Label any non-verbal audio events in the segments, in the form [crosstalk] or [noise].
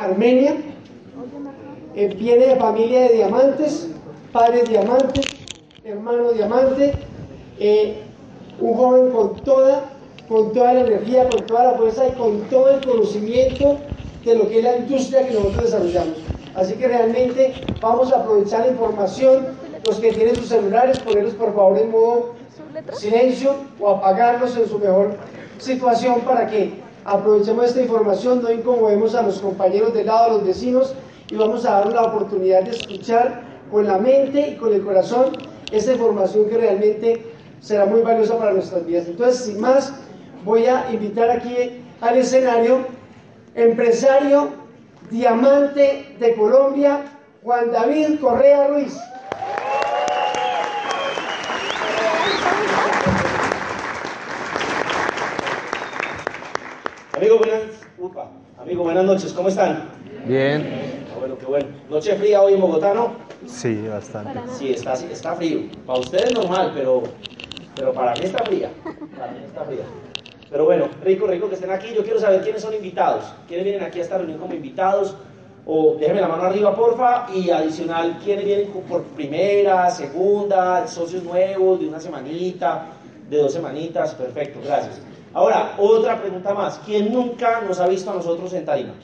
Armenia, viene de familia de diamantes, padres diamantes, hermano diamante, eh, un joven con toda, con toda la energía, con toda la fuerza y con todo el conocimiento de lo que es la industria que nosotros desarrollamos. Así que realmente vamos a aprovechar la información, los que tienen sus celulares, ponerlos por favor en modo silencio o apagarlos en su mejor situación para que aprovechemos esta información, no incomodemos a los compañeros del lado, a los vecinos y vamos a dar la oportunidad de escuchar con la mente y con el corazón esta información que realmente será muy valiosa para nuestras vidas. Entonces, sin más, voy a invitar aquí al escenario empresario diamante de Colombia, Juan David Correa Ruiz. Amigo, buenas, amigo, buenas noches, ¿cómo están? Bien. Ah, bueno, qué bueno. Noche fría hoy en Bogotá, ¿no? Sí, bastante. Sí, está, está frío. Para ustedes normal, pero, pero para mí está fría. Para mí está fría. Pero bueno, rico, rico que estén aquí. Yo quiero saber quiénes son invitados. ¿Quiénes vienen aquí a esta reunión como invitados? O déjenme la mano arriba, porfa. Y adicional, ¿quiénes vienen por primera, segunda, socios nuevos, de una semanita, de dos semanitas? Perfecto, gracias. Ahora, otra pregunta más. ¿Quién nunca nos ha visto a nosotros en tarima?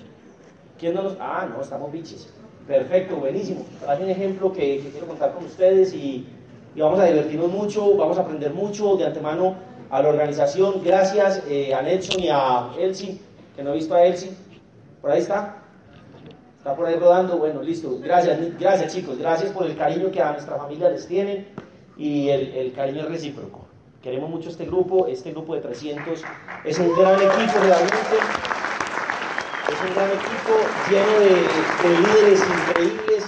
¿Quién no nos.? Ah, no, estamos biches. Perfecto, buenísimo. Hay un ejemplo que, quiero contar con ustedes y, vamos a divertirnos mucho, vamos a aprender mucho de antemano a la organización. Gracias eh, a Nelson y a Elsie, que no he visto a Elsie. ¿Por ahí está? ¿Está por ahí rodando? Bueno, listo. Gracias, gracias chicos. Gracias por el cariño que a nuestra familia les tienen y el, el cariño recíproco. Queremos mucho este grupo, este grupo de 300 es un gran equipo realmente es un gran equipo lleno de, líderes increíbles,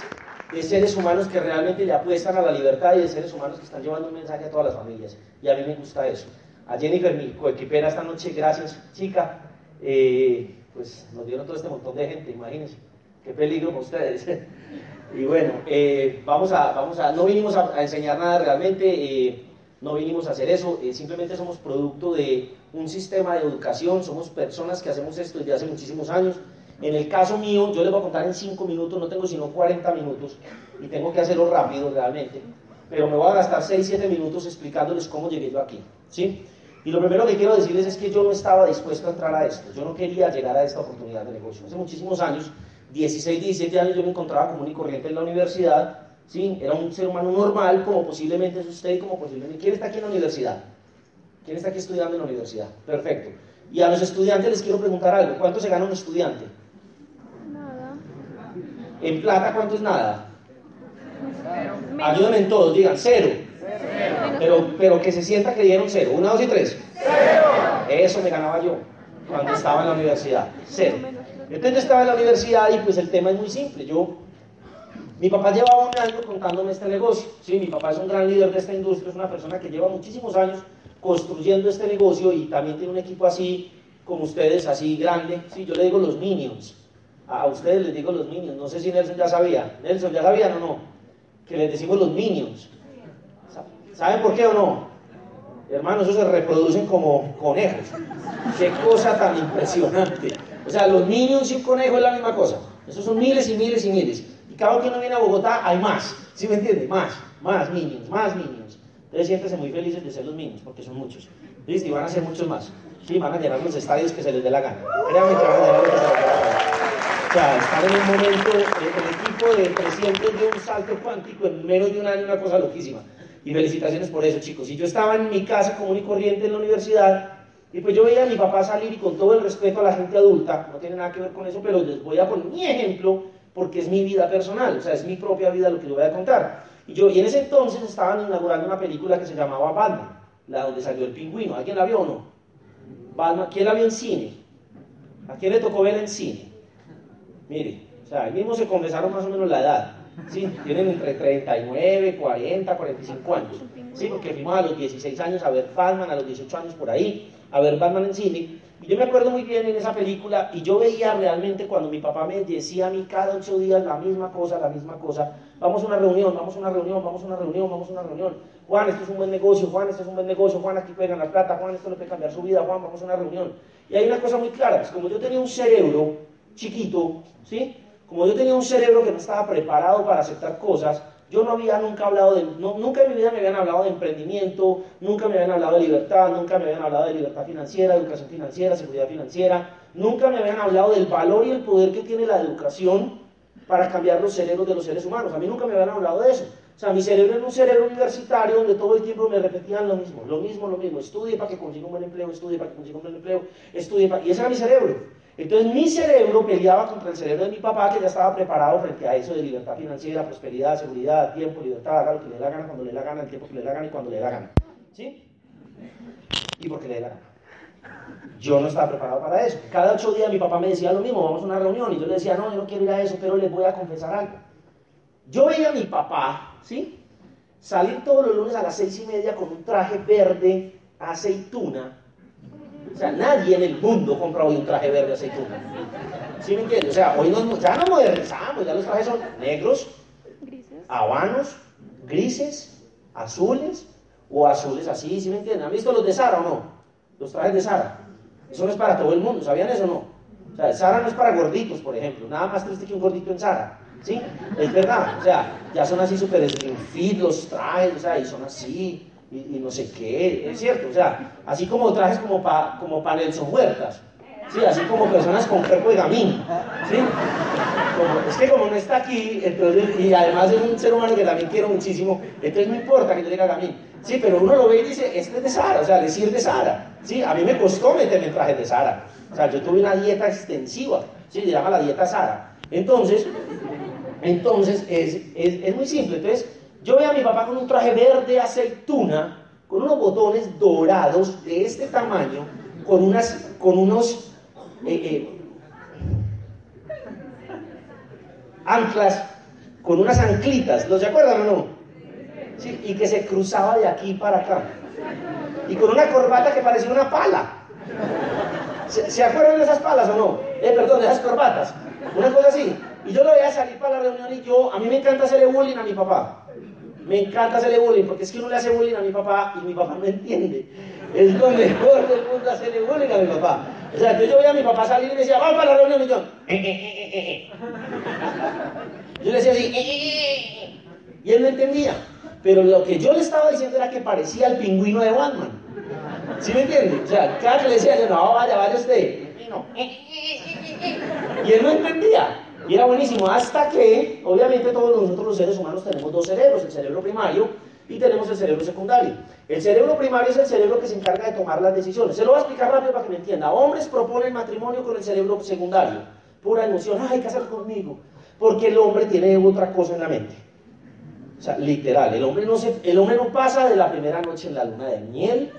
de seres humanos que realmente le apuestan a la libertad y de seres humanos que están llevando un mensaje a todas las familias. Y a mí me gusta eso. A Jennifer, mi coequipera esta noche, gracias, chica. Eh, pues nos dieron todo este montón de gente, imagínense. Qué peligro para ustedes. [laughs] y bueno, eh, vamos, a, vamos a, no vinimos a, enseñar nada realmente, eh, no vinimos a hacer eso, simplemente somos producto de un sistema de educación, somos personas que hacemos esto desde hace muchísimos años. En el caso mío, yo les voy a contar en 5 minutos, no tengo sino 40 minutos y tengo que hacerlo rápido realmente, pero me voy a gastar 6, 7 minutos explicándoles cómo llegué yo aquí. ¿sí? Y lo primero que quiero decirles es que yo no estaba dispuesto a entrar a esto, yo no quería llegar a esta oportunidad de negocio. Hace muchísimos años, 16, 17 años, yo me encontraba común y corriente en la universidad, ¿sí? era un ser humano normal, como posiblemente es usted y como posiblemente... ¿Quién está aquí en la universidad? ¿Quién está aquí estudiando en la universidad? Perfecto. Y a los estudiantes les quiero preguntar algo. ¿Cuánto se gana un estudiante? Nada. En plata, ¿cuánto es nada? Ayúdenme en todos, digan cero. Pero, pero que se sienta que dieron cero. Una, dos y tres. Cero. Eso me ganaba yo cuando estaba en la universidad. Cero. Entonces yo estaba en la universidad y pues el tema es muy simple. Yo, mi papá llevaba un año contándome este negocio. Sí, mi papá es un gran líder de esta industria, es una persona que lleva muchísimos años construyendo este negocio y también tiene un equipo así como ustedes, así grande. Sí, yo le digo los minions. A ustedes les digo los minions. No sé si Nelson ya sabía. Nelson, ¿ya sabían o no? Que les decimos los minions. ¿Saben por qué o no? Hermanos, esos se reproducen como conejos. Qué cosa tan impresionante. O sea, los minions y un conejo es la misma cosa. Esos son miles y miles y miles. Cada vez que uno viene a Bogotá hay más. ¿Sí me entiende? Más, más minions, más minions. Entonces siéntense muy felices de ser los mismos, porque son muchos. ¿Listo? Y van a ser muchos más. Sí, van a llenar los estadios que se les dé la gana. Créanme que van a llenar los que se les dé la gana. O sea, estar en un momento, el equipo de 300 de un salto cuántico en menos de un año, una cosa loquísima. Y felicitaciones por eso, chicos. Y yo estaba en mi casa común y corriente en la universidad, y pues yo veía a mi papá salir y con todo el respeto a la gente adulta, no tiene nada que ver con eso, pero les voy a poner mi ejemplo porque es mi vida personal, o sea, es mi propia vida lo que les voy a contar. Y, yo, y en ese entonces estaban inaugurando una película que se llamaba Batman, la donde salió el pingüino. ¿Alguien la vio o no? Batman, ¿quién la vio en cine? ¿A quién le tocó ver en cine? Mire, o sea, ahí mismo se conversaron más o menos la edad. ¿sí? Tienen entre 39, 40, 45 años. Sí, porque fuimos a los 16 años a ver Batman, a los 18 años por ahí, a ver Batman en cine. Y yo me acuerdo muy bien en esa película y yo veía realmente cuando mi papá me decía a mí cada ocho días la misma cosa, la misma cosa. Vamos a una reunión, vamos a una reunión, vamos a una reunión, vamos a una reunión. Juan, esto es un buen negocio, Juan, esto es un buen negocio, Juan, aquí puede ganar plata, Juan, esto le puede cambiar su vida, Juan, vamos a una reunión. Y hay una cosa muy clara, pues como yo tenía un cerebro chiquito, ¿sí? Como yo tenía un cerebro que no estaba preparado para aceptar cosas, yo no había nunca hablado de, nunca en mi vida me habían hablado de emprendimiento, nunca me habían hablado de libertad, nunca me habían hablado de libertad financiera, educación financiera, seguridad financiera, nunca me habían hablado del valor y el poder que tiene la educación para cambiar los cerebros de los seres humanos. A mí nunca me habían hablado de eso. O sea, mi cerebro era un cerebro universitario donde todo el tiempo me repetían lo mismo, lo mismo, lo mismo. Estudie para que consiga un buen empleo, estudie para que consiga un buen empleo, estudie para... Y ese era mi cerebro. Entonces mi cerebro peleaba contra el cerebro de mi papá que ya estaba preparado frente a eso de libertad financiera, prosperidad, seguridad, tiempo, libertad, haga lo que le dé la gana, cuando le dé la gana, el tiempo que le dé la gana y cuando le dé la gana. ¿Sí? Y porque le dé la gana. Yo no estaba preparado para eso. Cada ocho días mi papá me decía lo mismo, vamos a una reunión, y yo le decía, no, yo no quiero ir a eso, pero les voy a confesar algo. Yo veía a mi papá, ¿sí? Salir todos los lunes a las seis y media con un traje verde aceituna o sea, nadie en el mundo compra hoy un traje verde aceituna. ¿Sí me entiendes? O sea, hoy ya nos modernizamos, ya los trajes son negros, habanos, grises, azules, o azules así, ¿sí me entienden? ¿Han visto los de Sara o no? Los trajes de Sara. Eso no es para todo el mundo, ¿sabían eso o no? O sea, Sara no es para gorditos, por ejemplo. Nada más triste que un gordito en Sara. ¿Sí? Es verdad. O sea, ya son así súper fit los trajes, o sea, y son así y, no sé qué, es cierto, o sea, así como trajes como para como pa Nelson Huertas, ¿sí? así como personas con cuerpo de gamín, ¿sí? es que como no está aquí, entonces, y además es un ser humano que también quiero muchísimo, entonces no importa que yo diga gamín, sí, pero uno lo ve y dice, este es de Sara, o sea, decir de Sara, ¿sí? A mí me costó meterme en trajes de Sara, o sea, yo tuve una dieta extensiva, ¿sí? Se llama la dieta Sara. Entonces, entonces es, es, es muy simple, entonces yo veo a mi papá con un traje verde aceituna, con unos botones dorados de este tamaño, con, unas, con unos eh, eh, anclas, con unas anclitas, ¿los se acuerdan o no? Sí, y que se cruzaba de aquí para acá. Y con una corbata que parecía una pala. ¿Se, acuerdan de esas palas o no? Eh, perdón, de esas corbatas. Una cosa así. Y yo lo veía salir para la reunión y yo, a mí me encanta hacerle bullying a mi papá. Me encanta hacerle bullying, porque es que uno le hace bullying a mi papá y mi papá no entiende. Es lo mejor del mundo hacerle bullying a mi papá. O sea, yo veía a mi papá salir y me decía, vamos para la reunión, y yo, eh, eh, eh, yo le decía así, y él no entendía. Pero lo que yo le estaba diciendo era que parecía el pingüino de Batman. ¿Sí me entiende? O sea, cada que le decía yo, no, vaya, vaya usted. Y él no entendía. Y era buenísimo, hasta que, obviamente, todos nosotros los seres humanos tenemos dos cerebros, el cerebro primario y tenemos el cerebro secundario. El cerebro primario es el cerebro que se encarga de tomar las decisiones. Se lo voy a explicar rápido para que me entienda. Hombres proponen matrimonio con el cerebro secundario. Pura emoción, ay, casar conmigo. Porque el hombre tiene otra cosa en la mente. O sea, literal, el hombre, no se, el hombre no pasa de la primera noche en la luna de miel,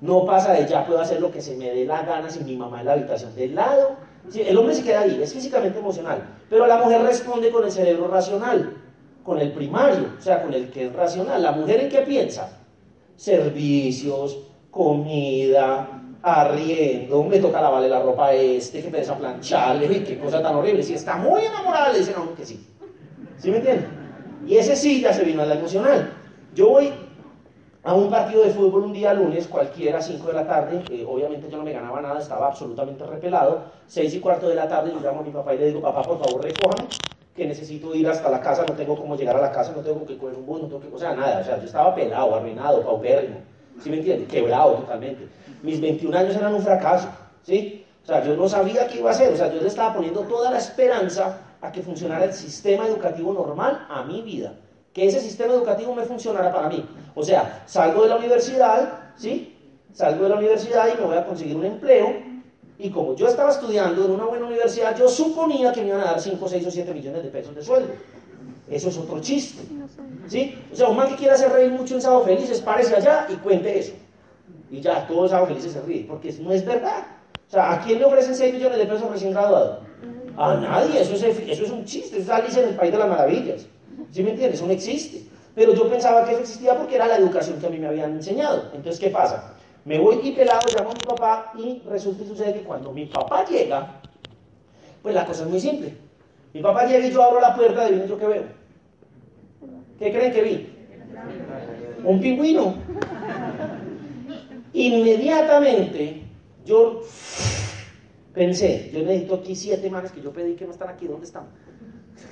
no pasa de ya puedo hacer lo que se me dé la gana sin mi mamá en la habitación del lado, el hombre se queda ahí, es físicamente emocional, pero la mujer responde con el cerebro racional, con el primario, o sea, con el que es racional. ¿La mujer en qué piensa? Servicios, comida, arriendo, me toca lavarle la ropa a este, que piensa plancharle, qué cosa tan horrible. Si está muy enamorada, le dicen a uno que sí. ¿Sí me entienden? Y ese sí ya se vino a la emocional. Yo voy a un partido de fútbol un día lunes, cualquiera, 5 de la tarde, eh, obviamente yo no me ganaba nada, estaba absolutamente repelado, 6 y cuarto de la tarde yo llamo a mi papá y le digo, papá, por favor, recójame, que necesito ir hasta la casa, no tengo cómo llegar a la casa, no tengo que coger un bus, no tengo que, o sea, nada, o sea, yo estaba pelado, arruinado, paupérrimo, ¿sí me entiende? Quebrado totalmente. Mis 21 años eran un fracaso, ¿sí? O sea, yo no sabía qué iba a hacer, o sea, yo le estaba poniendo toda la esperanza a que funcionara el sistema educativo normal a mi vida que ese sistema educativo me funcionara para mí. O sea, salgo de la universidad, ¿sí? Salgo de la universidad y me voy a conseguir un empleo. Y como yo estaba estudiando en una buena universidad, yo suponía que me iban a dar 5, 6 o 7 millones de pesos de sueldo. Eso es otro chiste. ¿Sí? O sea, un man que quiera hacer reír mucho en Sábado Felices, párese allá y cuente eso. Y ya, todos Sábado Felices se ríen, porque no es verdad. O sea, ¿a quién le ofrecen 6 millones de pesos recién graduado? A nadie, eso es, eso es un chiste, eso es Alicia en el País de las Maravillas. ¿Sí me entiendes? Eso no existe. Pero yo pensaba que eso existía porque era la educación que a mí me habían enseñado. Entonces, ¿qué pasa? Me voy y pelado, llamo a mi papá y resulta y sucede que cuando mi papá llega, pues la cosa es muy simple. Mi papá llega y yo abro la puerta, adivinen yo qué veo. ¿Qué creen que vi? Un pingüino. Inmediatamente yo Pensé, yo necesito aquí siete manes que yo pedí que no están aquí, ¿dónde están?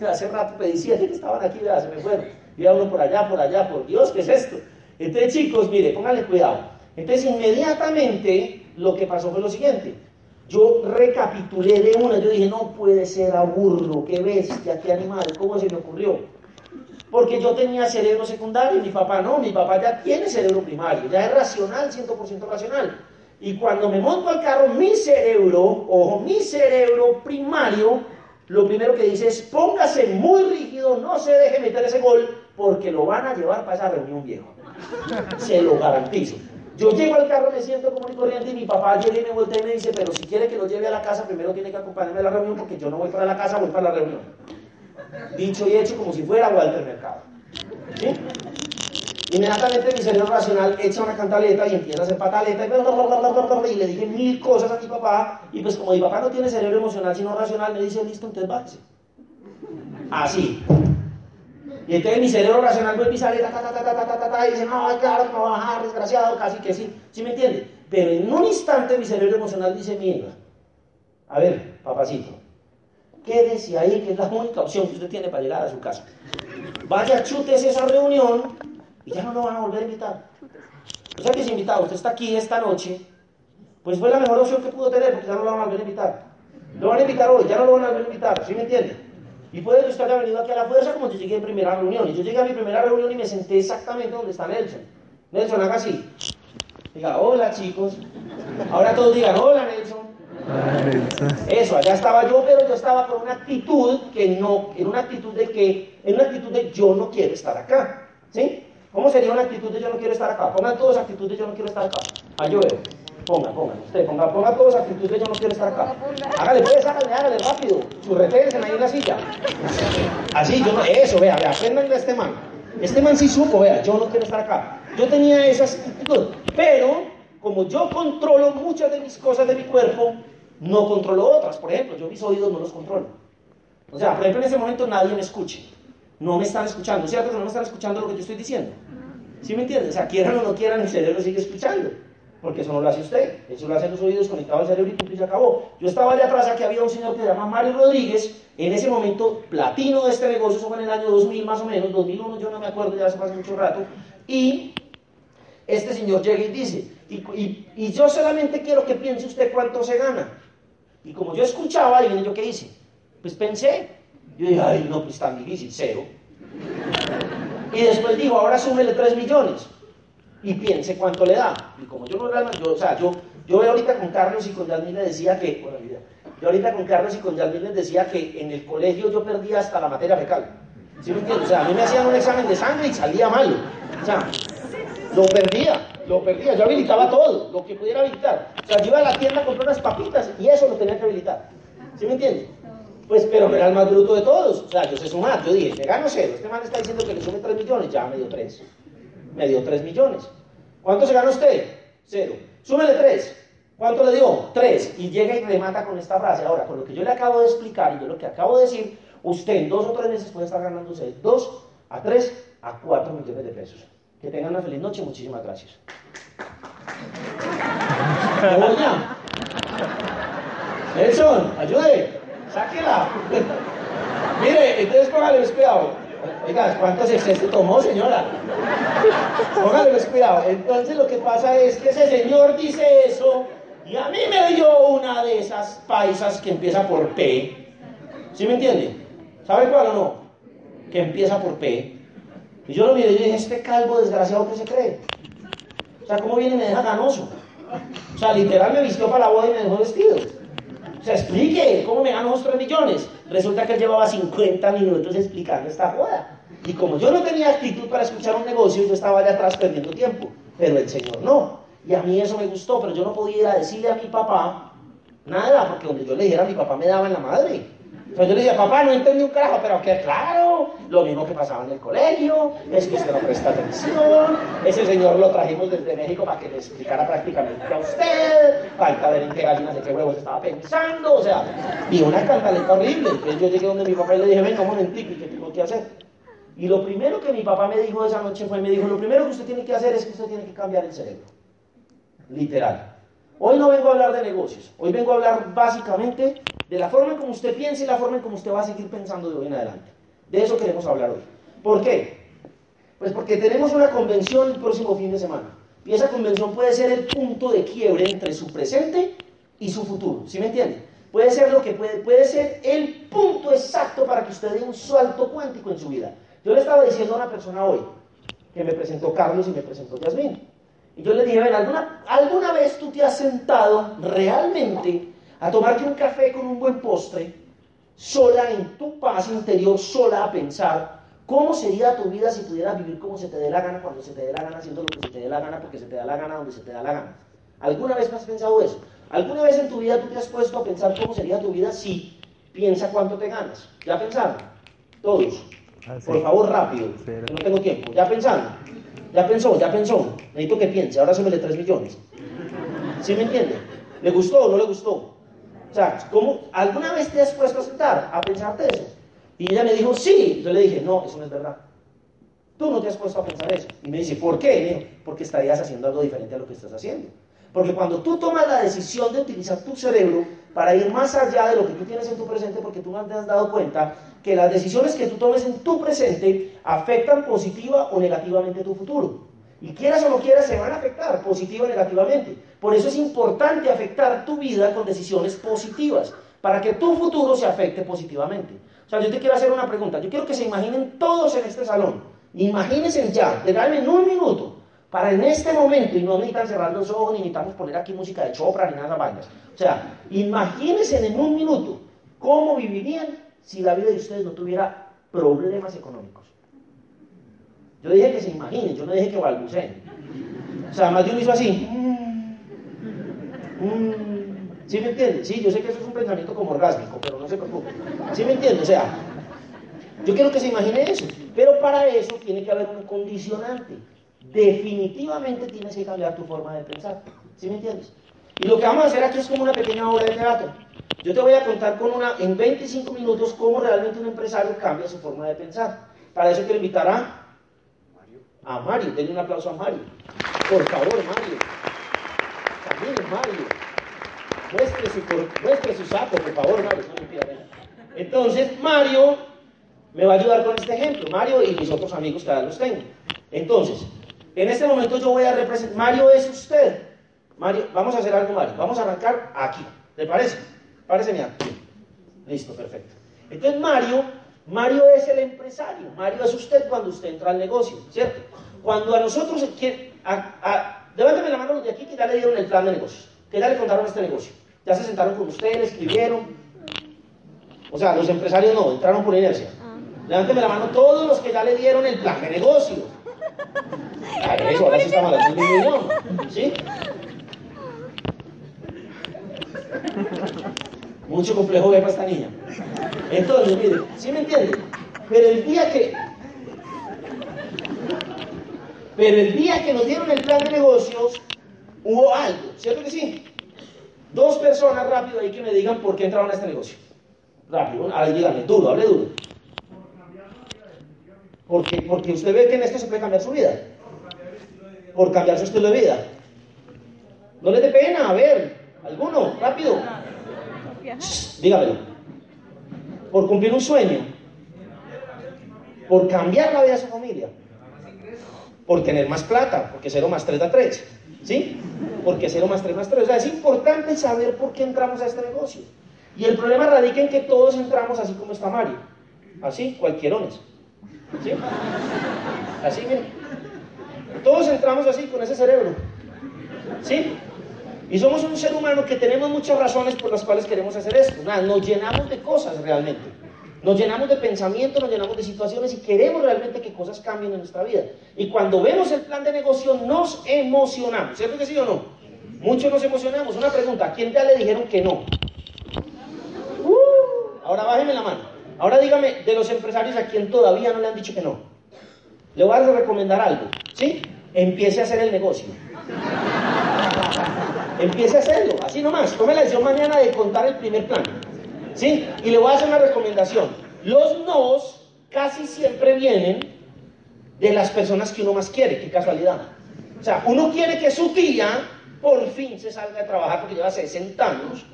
Hace rato pedí siete que estaban aquí, vea, se me fueron. Y uno por allá, por allá, por Dios, ¿qué es esto? Entonces, chicos, mire, pónganle cuidado. Entonces, inmediatamente lo que pasó fue lo siguiente. Yo recapitulé de una, yo dije, no puede ser aburro, qué bestia, qué animal, ¿cómo se me ocurrió? Porque yo tenía cerebro secundario mi papá no, mi papá ya tiene cerebro primario, ya es racional, 100% racional. Y cuando me monto al carro, mi cerebro, ojo, mi cerebro primario, lo primero que dice es, póngase muy rígido, no se deje meter ese gol, porque lo van a llevar para esa reunión viejo. Se lo garantizo. Yo llego al carro, me siento como un corriente y mi papá llega y me voltea y me dice, pero si quiere que lo lleve a la casa, primero tiene que acompañarme a la reunión porque yo no voy para la casa, voy para la reunión. Dicho y hecho como si fuera Walter Mercado. ¿Sí? Inmediatamente mi cerebro racional echa una cantaleta y empieza a hacer pataleta y, le dije mil cosas a mi papá y pues como mi papá no tiene cerebro emocional sino racional, me dice, listo, entonces bájese. Así. Y entonces mi cerebro racional vuelve y sale, ta, ta, ta, ta, y dice, no, claro, no va a bajar, desgraciado, casi que sí. ¿Sí me entiende? Pero en un instante mi cerebro emocional dice, mierda, a ver, papacito, quédese ahí, que es la única opción que usted tiene para llegar a su casa. Vaya, chútese esa reunión y ya no lo van a volver a invitar. O sea que si invitado, usted está aquí esta noche, pues fue la mejor opción que pudo tener, porque ya no lo van a volver a invitar. Lo van a invitar hoy, ya no lo van a volver a invitar, ¿sí me entiende? Y puede que usted haya venido aquí a la fuerza como yo llegué en primera reunión. Y yo llegué a mi primera reunión y me senté exactamente donde está Nelson. Nelson, haga así. Diga, hola chicos. Ahora todos digan, hola Nelson. Eso, allá estaba yo, pero yo estaba con una actitud que no, en una actitud de que, en una actitud de yo no quiero estar acá. ¿Sí? ¿Cómo sería una actitud de yo no quiero estar acá? Pongan todos actitud de yo no quiero estar acá. Ahí yo veo. Ponga, ponga, usted, ponga, ponga todos actitud de yo no quiero estar acá. Hágale, pues, hágale, hágale rápido. Churretéense ahí en la silla. Así, yo no, eso, vea, vea, aprendan de este man. Este man sí supo, vea, yo no quiero estar acá. Yo tenía esa actitud, pero como yo controlo muchas de mis cosas de mi cuerpo, no controlo otras. Por ejemplo, yo mis oídos no los controlo. O sea, por ejemplo, en ese momento nadie me escuche. No me están escuchando, ¿cierto? No me están escuchando lo que yo estoy diciendo. ¿Sí me entiendes? O sea, quieran o no quieran, el cerebro sigue escuchando porque eso no lo hace usted, eso lo hacen los oídos conectados al cerebro y punto y se acabó. Yo estaba allá atrás, aquí había un señor que se llama Mario Rodríguez, en ese momento platino de este negocio, eso fue en el año 2000 más o menos, 2001 yo no me acuerdo, ya hace hace mucho rato, y este señor llega y dice, y, yo solamente quiero que piense usted cuánto se gana. Y como yo escuchaba, y yo qué hice, pues pensé, yo dije, ay, no, pues tan difícil, cero. Y después dijo, ahora súmele 3 millones y piense cuánto le da. Y como yo no yo, o sea, yo, yo ahorita con Carlos y con Yasmin decía que, bueno, yo ahorita con Carlos y con Yasmin decía que en el colegio yo perdía hasta la materia fecal. ¿Sí me entiendes? O sea, a mí me hacían un examen de sangre y salía malo. O sea, lo perdía, lo perdía. Yo habilitaba todo, lo que pudiera habilitar. O sea, yo iba a la tienda a comprar unas papitas y eso lo tenía que habilitar. ¿Sí me entiendes? Pues, pero no era el más bruto de todos. O sea, yo sé sumar. Yo dije, me gano cero. Este man está diciendo que le sume 3 millones, ya me dio 3 me dio 3 millones. ¿Cuánto se gana usted? Cero. Súmele 3. ¿Cuánto le dio? 3. Y llega y remata con esta frase. Ahora, con lo que yo le acabo de explicar y yo lo que acabo de decir, usted en dos o tres meses puede estar ganándose 2 a 3 a 4 millones de pesos. Que tengan una feliz noche. Muchísimas gracias. Nelson, ayude. Sáquela. Mire, entonces póngale cuidado. Oiga, ¿cuántos excesos tomó, señora? Póngale cuidado. Entonces lo que pasa es que ese señor dice eso y a mí me dio una de esas paisas que empieza por P. ¿Sí me entiende? ¿Sabe cuál o no? Que empieza por P. Y yo lo miré y dije, este calvo desgraciado que se cree. O sea, ¿cómo viene y me deja ganoso? O sea, literal me vistió para la boda y me dejó vestido. Sea, explique, ¿cómo me ganó los 3 millones? Resulta que él llevaba 50 minutos explicando esta joda. Y como yo no tenía actitud para escuchar un negocio, yo estaba allá atrás perdiendo tiempo. Pero el Señor no. Y a mí eso me gustó, pero yo no podía decirle a mi papá nada, porque donde yo le dijera a mi papá me daba en la madre. Entonces yo le decía, papá, no entendí un carajo, pero que claro, lo mismo que pasaba en el colegio, es que usted no presta atención, ese señor lo trajimos desde México para que le explicara prácticamente a usted, falta ver en qué gallinas de qué huevos estaba pensando, o sea, y una cantaleta horrible. Entonces yo llegué donde mi papá y le dije, venga un momentito, ¿y qué tengo que hacer? Y lo primero que mi papá me dijo esa noche fue, me dijo, lo primero que usted tiene que hacer es que usted tiene que cambiar el cerebro. Literal. Hoy no vengo a hablar de negocios, hoy vengo a hablar básicamente de la forma en cómo usted piensa y la forma en cómo usted va a seguir pensando de hoy en adelante. De eso queremos hablar hoy. ¿Por qué? Pues porque tenemos una convención el próximo fin de semana. Y esa convención puede ser el punto de quiebre entre su presente y su futuro. ¿Sí me entiende? Puede ser lo que puede, puede ser el punto exacto para que usted dé un salto cuántico en su vida. Yo le estaba diciendo a una persona hoy, que me presentó Carlos y me presentó Yasmín. Y yo le dije, ven, ¿alguna, ¿alguna vez tú te has sentado realmente a tomarte un café con un buen postre, sola en tu paz interior, sola a pensar cómo sería tu vida si pudieras vivir como se te dé la gana, cuando se te dé la gana, haciendo lo que se te dé la gana, porque se te da la gana, donde se te da la gana? ¿Alguna vez has pensado eso? ¿Alguna vez en tu vida tú te has puesto a pensar cómo sería tu vida si piensa cuánto te ganas? ¿Ya pensaron? Todos. Ah, sí. Por favor, rápido. Sí, no tengo tiempo. ¿Ya pensaron? ¿Ya pensó? ¿Ya pensó? Necesito que piense. Ahora súmele 3 millones. ¿Sí me entiende? ¿Le gustó o no le gustó? O sea, ¿cómo, ¿alguna vez te has puesto a sentar a pensarte eso? Y ella me dijo, sí. Yo le dije, no, eso no es verdad. Tú no te has puesto a pensar eso. Y me dice, ¿por qué? Dijo, porque estarías haciendo algo diferente a lo que estás haciendo. Porque cuando tú tomas la decisión de utilizar tu cerebro para ir más allá de lo que tú tienes en tu presente, porque tú no te has dado cuenta que las decisiones que tú tomes en tu presente afectan positiva o negativamente tu futuro. Y quieras o no quieras, se van a afectar positiva o negativamente. Por eso es importante afectar tu vida con decisiones positivas, para que tu futuro se afecte positivamente. O sea, yo te quiero hacer una pregunta. Yo quiero que se imaginen todos en este salón. Imagínense ya, regálame en un minuto, para en este momento, y no necesitan cerrar los ojos, ni necesitamos poner aquí música de Chopra, ni nada. O sea, imagínense en un minuto cómo vivirían si la vida de ustedes no tuviera problemas económicos. Yo dije que se imaginen, yo no dije que balbuceen. O sea, más de uno hizo así. Mm, ¿Sí me entiende? Sí, yo sé que eso es un pensamiento como orgásmico, pero no se preocupe. ¿Sí me entiende? O sea, yo quiero que se imagine eso. Pero para eso tiene que haber un condicionante. Definitivamente tienes que cambiar tu forma de pensar. ¿Sí me entiendes? Y lo que vamos a hacer aquí es como una pequeña obra de teatro. Yo te voy a contar con una, en 25 minutos cómo realmente un empresario cambia su forma de pensar. Para eso quiero invitar a Mario. Denle un aplauso a Mario. Por favor, Mario. También Mario. Muestre su, por- muestre su saco, por favor, Mario. Entonces, Mario me va a ayudar con este ejemplo. Mario y mis otros amigos que ahora los tengo. Entonces, en este momento yo voy a representar. Mario es usted. Mario, vamos a hacer algo, Mario. Vamos a arrancar aquí. ¿Le parece? Parece bien. Listo, perfecto. Entonces, Mario, Mario es el empresario. Mario es usted cuando usted entra al negocio, ¿cierto? Cuando a nosotros, a- a- levántame la mano los de aquí que ya le dieron el plan de negocios, que ya le contaron este negocio. Ya se sentaron con usted, le escribieron. O sea, los empresarios no, entraron por inercia. Levánteme la mano todos los que ya le dieron el plan de negocio. [laughs] Ah, eso, ahora sí estamos hablando mismo idioma, ¿sí? [laughs] Mucho complejo ver para esta niña. Entonces, mire, ¿sí me entiende? Pero el día que. Pero el día que nos dieron el plan de negocios, hubo algo, ¿cierto que sí? Dos personas rápido ahí que me digan por qué entraron a este negocio. Rápido, a ver, díganme, duro, hable duro. Porque, porque usted ve que en esto se puede cambiar su vida. Por cambiar su estilo de vida. No les dé pena, a ver, alguno, rápido. Dígamelo. Por cumplir un sueño. Por cambiar la vida de su familia. Por tener más plata, porque 0 más 3 da 3. ¿Sí? Porque 0 más 3 más 3. O sea, es importante saber por qué entramos a este negocio. Y el problema radica en que todos entramos así como está Mario. Así, cualquierones. ¿Sí? Así, miren. Todos entramos así, con ese cerebro. ¿Sí? Y somos un ser humano que tenemos muchas razones por las cuales queremos hacer esto. Nada, nos llenamos de cosas realmente. Nos llenamos de pensamientos, nos llenamos de situaciones y queremos realmente que cosas cambien en nuestra vida. Y cuando vemos el plan de negocio nos emocionamos. ¿Cierto que sí o no? Muchos nos emocionamos. Una pregunta, ¿a quién ya le dijeron que no? Uh, ahora bájeme la mano. Ahora dígame, de los empresarios a quien todavía no le han dicho que no. Le voy a recomendar algo. ¿Sí? Empiece a hacer el negocio. Empiece a hacerlo, así nomás. Tome la decisión mañana de contar el primer plan. ¿Sí? Y le voy a hacer una recomendación. Los nos casi siempre vienen de las personas que uno más quiere. Qué casualidad. O sea, uno quiere que su tía por fin se salga de trabajar porque lleva 60 años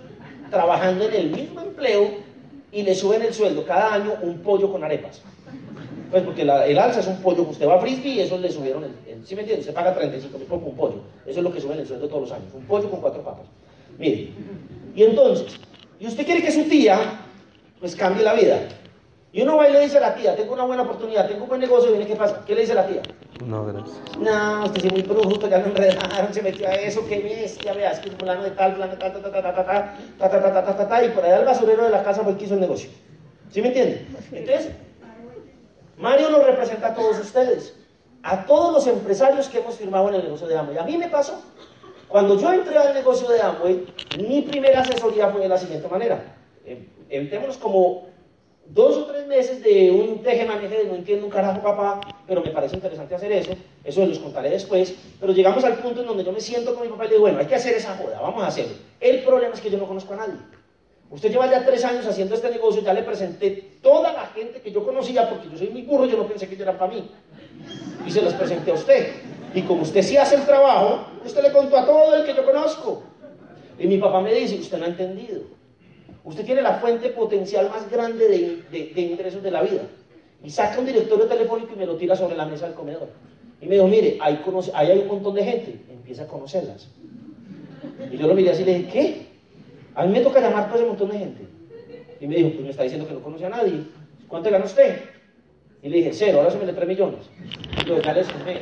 trabajando en el mismo empleo y le suben el sueldo cada año un pollo con arepas. Pues porque la- el alza es un pollo que usted va a frisbee y eso le subieron, el, el- ¿sí me entiende? Se paga 35 mil por un pollo. Eso es lo que suben el sueldo todos los años. Un pollo con cuatro papas. Mire, y entonces, y usted quiere que su tía, pues cambie la vida. Y uno va y le dice a la tía, tengo una buena oportunidad, tengo un buen negocio, y viene, ¿qué pasa? ¿Qué le dice la tía? No, gracias. No, usted es muy bruto, ya lo enredaron, se metió a eso, qué bestia, veas que es fulano de tal, fulano de tal, ta, ta, ta, ta, ta, ta, ta, ta, ta, ta, ta, ta, ta, y por allá el basurero de la casa fue el que hizo el negocio. ¿Sí me entiende? Entonces, Mario nos representa a todos ustedes, a todos los empresarios que hemos firmado en el negocio de Amway. A mí me pasó. Cuando yo entré al negocio de Amway, mi primera asesoría fue de la siguiente manera. Eh, como dos o tres meses de un teje maneje de no entiendo un carajo papá, pero me parece interesante hacer eso, eso los contaré después, pero llegamos al punto en donde yo me siento con mi papá y le digo, bueno, hay que hacer esa joda, vamos a hacerlo. El problema es que yo no conozco a nadie. Usted lleva ya tres años haciendo este negocio, ya le presenté toda la gente que yo conocía, porque yo soy muy burro, yo no pensé que eran para mí. Y se los presenté a usted. Y como usted sí hace el trabajo, usted le contó a todo el que yo conozco. Y mi papá me dice, usted no ha entendido. Usted tiene la fuente potencial más grande de, de- de ingresos de la vida. Y saca un directorio telefónico y me lo tira sobre la mesa del comedor. Y me dijo, mire, ahí, ahí hay un montón de gente. Empieza a conocerlas. Y yo lo miré así y le dije, ¿qué? A mí me toca llamar todo ese montón de gente. Y me dijo, pues me está diciendo que no conoce a nadie. ¿Cuánto gana usted? Y le dije, cero, ahora súmele tres millones. Y yo, ya le sumé.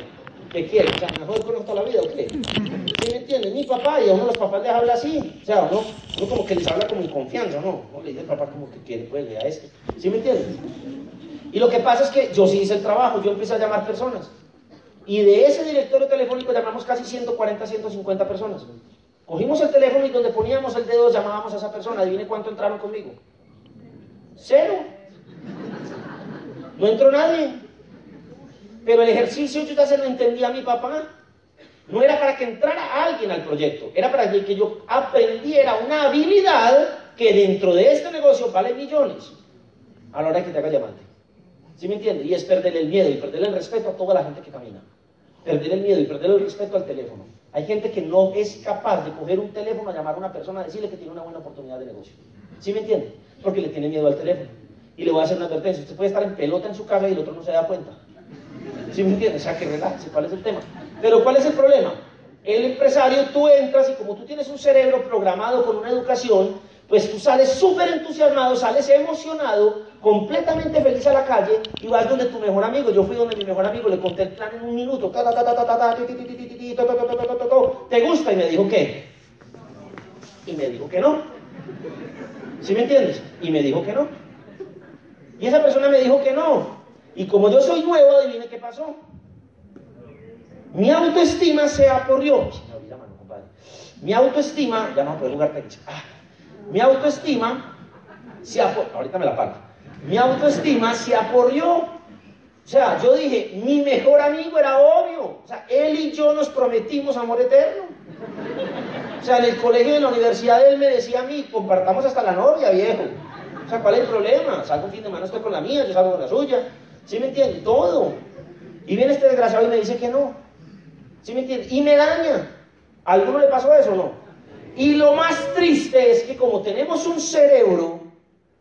¿Qué quiere? O sea, ¿mejor con toda la vida o qué? ¿Sí me entiende? Mi papá, y a uno los papás les habla así. O sea, uno, uno como que les habla como en confianza, ¿no? No le dice al papá como que quiere, pues, le a este. ¿Sí me entiende? Y lo que pasa es que yo sí hice el trabajo, yo empecé a llamar personas. Y de ese directorio telefónico llamamos casi 140, 150 personas. Cogimos el teléfono y donde poníamos el dedo llamábamos a esa persona. Adivine cuánto entraron conmigo. Cero. No entró nadie. Pero el ejercicio yo ya se lo entendía a mi papá. No era para que entrara alguien al proyecto, era para que yo aprendiera una habilidad que dentro de este negocio vale millones a la hora que te haga diamante. ¿Sí me entiende? Y es perder el miedo y perder el respeto a toda la gente que camina. Perder el miedo y perder el respeto al teléfono. Hay gente que no es capaz de coger un teléfono a llamar a una persona a decirle que tiene una buena oportunidad de negocio. ¿Sí me entiende? Porque le tiene miedo al teléfono. Y le voy a hacer una advertencia. Usted puede estar en pelota en su casa y el otro no se da cuenta. ¿Sí me entiendes? O sea, que relájese, ¿cuál es el tema? Pero ¿cuál es el problema? El empresario, tú entras y como tú tienes un cerebro programado con una educación, pues tú sales súper entusiasmado, sales emocionado, completamente feliz a la calle y vas donde tu mejor amigo. Yo fui donde mi mejor amigo, le conté el plan en un minuto. ¿Te gusta? Y me dijo que. Y me dijo que no. ¿Sí me entiendes? Y me dijo que no. Y esa persona me dijo que no. Y como yo soy nuevo, adivine qué pasó. Mi autoestima se aporrió. Mi autoestima, ya no puedo jugar tenis. Ah. Mi autoestima se aporrió. Ahorita me la pago. Mi autoestima se aporrió. O sea, yo dije, mi mejor amigo era obvio. O sea, él y yo nos prometimos amor eterno. O sea, en el colegio, en la universidad, él me decía a mí, compartamos hasta la novia, viejo. O sea, ¿cuál es el problema? Salgo un fin de semana, estoy con la mía, yo salgo con la suya. ¿Sí me entiende? Todo. Y viene este desgraciado y me dice que no. ¿Sí me entiende? Y me daña. ¿A alguno le pasó eso o no? Y lo más triste es que como tenemos un cerebro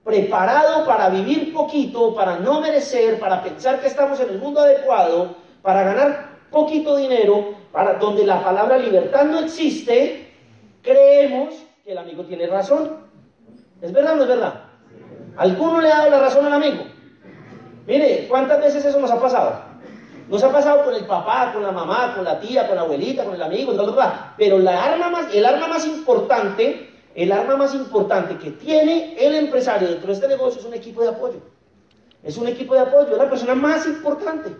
preparado para vivir poquito, para no merecer, para pensar que estamos en el mundo adecuado, para ganar poquito dinero, para donde la palabra libertad no existe, creemos que el amigo tiene razón. ¿Es verdad o no es verdad? ¿Alguno le ha dado la razón al amigo? Mire, ¿cuántas veces eso nos ha pasado? Nos ha pasado con el papá, con la mamá, con la tía, con la abuelita, con el amigo, bla, bla, bla. pero el arma más importante, el arma más importante que tiene el empresario dentro de este negocio es un equipo de apoyo. Es un equipo de apoyo, es la persona más importante.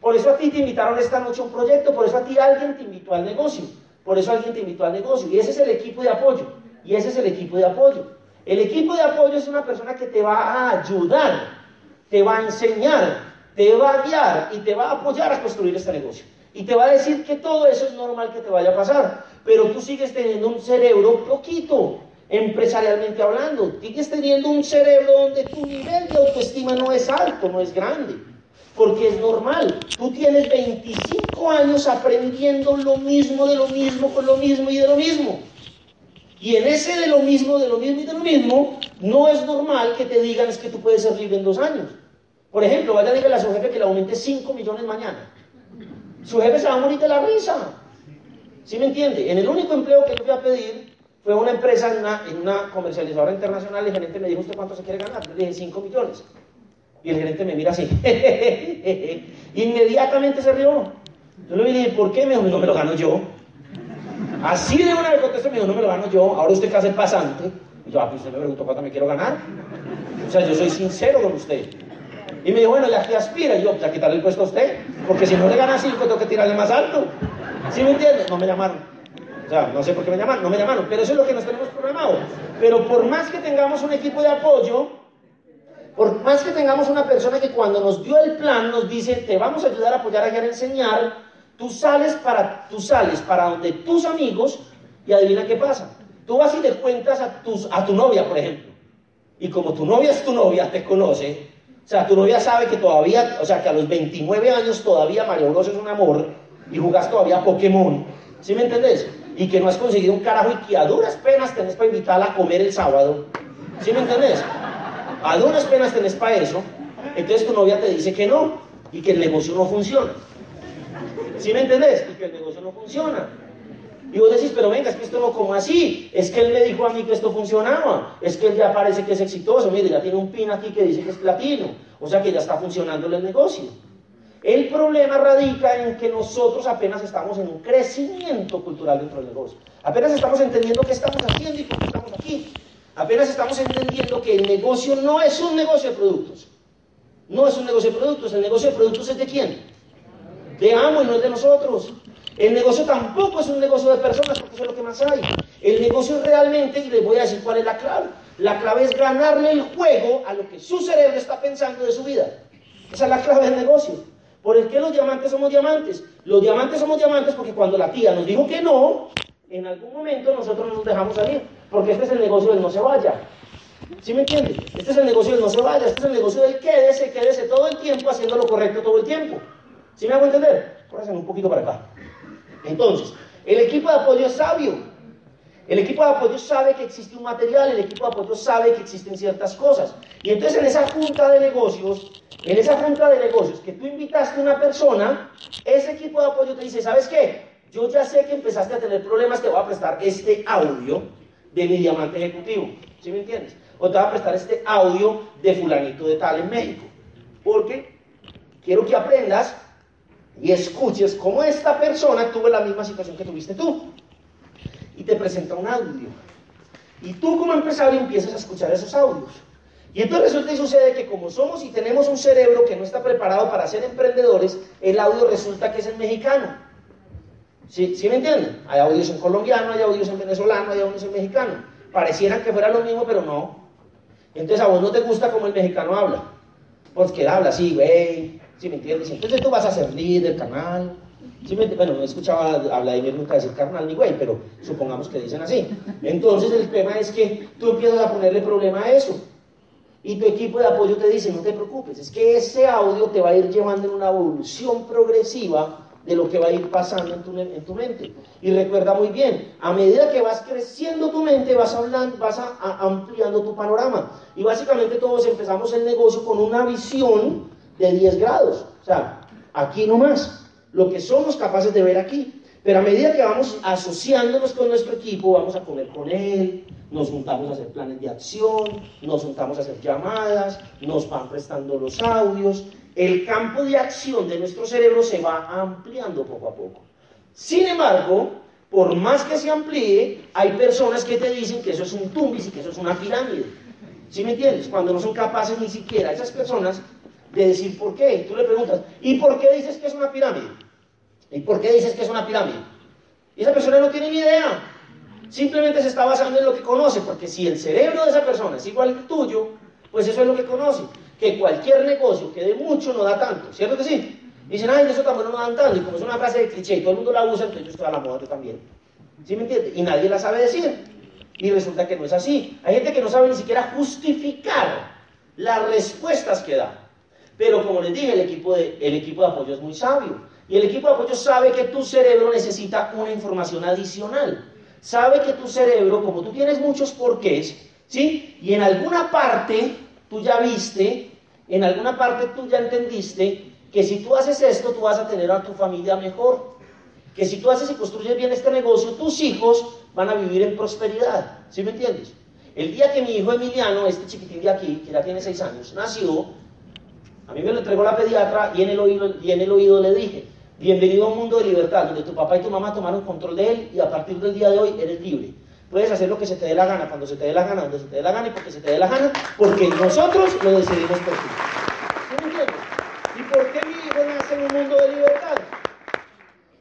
Por eso a ti te invitaron esta noche a un proyecto, por eso a ti alguien te invitó al negocio, por eso alguien te invitó al negocio. Y ese es el equipo de apoyo. Y ese es el equipo de apoyo. El equipo de apoyo es una persona que te va a ayudar, te va a enseñar, te va a guiar y te va a apoyar a construir este negocio. Y te va a decir que todo eso es normal que te vaya a pasar, pero tú sigues teniendo un cerebro poquito, empresarialmente hablando. Sigues teniendo un cerebro donde tu nivel de autoestima no es alto, no es grande. porque es normal. Tú tienes 25 años aprendiendo lo mismo, de lo mismo, con lo mismo y de lo mismo. Y en ese de lo mismo, de lo mismo y de lo mismo, no es normal que te digan es que tú puedes ser libre en dos años. Por ejemplo, vaya a decirle a su jefe que le aumente 5 millones mañana. Su jefe se va a morir de la risa. ¿Sí me entiende? En el único empleo que yo fui a pedir fue una empresa en una, comercializadora internacional el gerente me dijo, ¿usted cuánto se quiere ganar? Le dije, 5 millones. Y el gerente me mira así. [laughs] Inmediatamente se rió. Yo le dije, ¿por qué? Me dijo, no me lo gano yo. Así de una vez contestó, me dijo, no me lo gano yo. Ahora usted que hace pasante. Y yo, ah, pues usted me preguntó cuánto me quiero ganar. O sea, yo soy sincero con usted. Y me dijo, bueno, ya que aspira. Y yo, ya quitarle el puesto a usted. Porque si no le gana 5, tengo que tirarle más alto. ¿Sí me entiende? No me llamaron. O sea, no sé por qué me llamaron, no me llamaron, pero eso es lo que nos tenemos programado. Pero por más que tengamos un equipo de apoyo, por más que tengamos una persona que cuando nos dio el plan nos dice, te vamos a ayudar a apoyar, a guiar, a enseñar, tú sales para, tú sales para donde tus amigos y adivina qué pasa. Tú vas y le cuentas a, tus, a tu novia, por ejemplo. Y como tu novia es tu novia, te conoce, o sea, tu novia sabe que todavía, o sea, que a los 29 años todavía Mario Bros es un amor y jugás todavía Pokémon. ¿Sí me entendés? Y que no has conseguido un carajo y que a duras penas tenés para invitarla a comer el sábado. ¿Sí me entendés? a duras penas tenés para eso, entonces tu novia te dice que no y que el negocio no funciona. ¿Sí me entendés? Y que el negocio no funciona. Y vos decís, pero venga, es que esto no como así. Es que él me dijo a mí que esto funcionaba. Es que él ya parece que es exitoso. Mire, ya tiene un pin aquí que dice que es platino. O sea que ya está funcionando el negocio. El problema radica en que nosotros apenas estamos en un crecimiento cultural dentro del negocio. Apenas estamos entendiendo qué estamos haciendo y por qué estamos aquí. Apenas estamos entendiendo que el negocio no es un negocio de productos. No es un negocio de productos. El negocio de productos es de quién? De amo y no es de nosotros. El negocio tampoco es un negocio de personas porque eso es lo que más hay. El negocio realmente, y les voy a decir cuál es la clave. La clave es ganarle el juego a lo que su cerebro está pensando de su vida. Esa es la clave del negocio. ¿Por qué los diamantes somos diamantes? Los diamantes somos diamantes porque cuando la tía nos dijo que no, en algún momento nosotros nos dejamos salir. Porque este es el negocio del no se vaya. ¿Sí me entiende? Este es el negocio del no se vaya, este es el negocio del quédese, quédese todo el tiempo haciendo lo correcto todo el tiempo. ¿Sí me hago entender? Córrense un poquito para acá. Entonces, el equipo de apoyo es sabio. El equipo de apoyo sabe que existe un material, el equipo de apoyo sabe que existen ciertas cosas. Y entonces en esa junta de negocios, en esa junta de negocios que tú invitaste a una persona, ese equipo de apoyo te dice, ¿sabes qué? Yo ya sé que empezaste a tener problemas, te voy a prestar este audio de mi diamante ejecutivo. ¿Sí me entiendes? O te voy a prestar este audio de fulanito de tal en México. Porque quiero que aprendas y escuches cómo esta persona tuvo la misma situación que tuviste tú. Y te presenta un audio. Y tú como empresario empiezas a escuchar esos audios. Y entonces resulta y sucede que como somos y tenemos un cerebro que no está preparado para ser emprendedores, el audio resulta que es en mexicano. ¿Sí, ¿Sí me entienden? Hay audios en colombiano, hay audios en venezolano, hay audios en mexicano. Parecieran que fuera lo mismo, pero no. Entonces a vos no te gusta como el mexicano habla. Porque él habla así, güey. ¿Sí me entiendes? Entonces tú vas a ser líder del canal. ¿Sí me bueno, no escuchaba a Vladimir nunca decir carnal ni güey, pero supongamos que dicen así. Entonces el tema es que tú empiezas a ponerle problema a eso. Y tu equipo de apoyo te dice, no te preocupes, es que ese audio te va a ir llevando en una evolución progresiva de lo que va a ir pasando en tu, en tu mente. Y recuerda muy bien, a medida que vas creciendo tu mente, vas, hablando, vas a, ampliando tu panorama. Y básicamente todos empezamos el negocio con una visión de 10 grados. O sea, aquí nomás, lo que somos capaces de ver aquí. Pero a medida que vamos asociándonos con nuestro equipo, vamos a comer con él, nos juntamos a hacer planes de acción, nos juntamos a hacer llamadas, nos van prestando los audios, el campo de acción de nuestro cerebro se va ampliando poco a poco. Sin embargo, por más que se amplíe, hay personas que te dicen que eso es un tumbis y que eso es una pirámide. ¿Sí me entiendes? Cuando no son capaces ni siquiera esas personas de decir por qué. Tú le preguntas, ¿y por qué dices que es una pirámide? ¿Y por qué dices que es una pirámide? Y esa persona no tiene ni idea. Simplemente se está basando en lo que conoce, porque si el cerebro de esa persona es igual que el tuyo, pues eso es lo que conoce que cualquier negocio que dé mucho no da tanto, ¿cierto que sí? Dicen, ay, eso tampoco no dan tanto, y como es una frase de cliché y todo el mundo la usa, entonces yo estoy a la moda, yo también. ¿Sí me entiendes? Y nadie la sabe decir. Y resulta que no es así. Hay gente que no sabe ni siquiera justificar las respuestas que da. Pero como les dije, el equipo de, el equipo de apoyo es muy sabio. Y el equipo de apoyo sabe que tu cerebro necesita una información adicional. Sabe que tu cerebro, como tú tienes muchos porqués, ¿sí? Y en alguna parte tú ya viste, en alguna parte tú ya entendiste que si tú haces esto, tú vas a tener a tu familia mejor. Que si tú haces y construyes bien este negocio, tus hijos van a vivir en prosperidad. ¿Sí me entiendes? El día que mi hijo Emiliano, este chiquitín de aquí, que ya tiene seis años, nació, a mí me lo entregó la pediatra y en el oído, y en el oído le dije, bienvenido a un mundo de libertad, donde tu papá y tu mamá tomaron control de él y a partir del día de hoy eres libre. Puedes hacer lo que se te dé la gana, cuando se te dé la gana, donde se te dé la gana y porque se te dé la gana, porque nosotros lo decidimos por ti. ¿Sí entiendes? ¿Y por qué mi hijo nace en un mundo de libertad?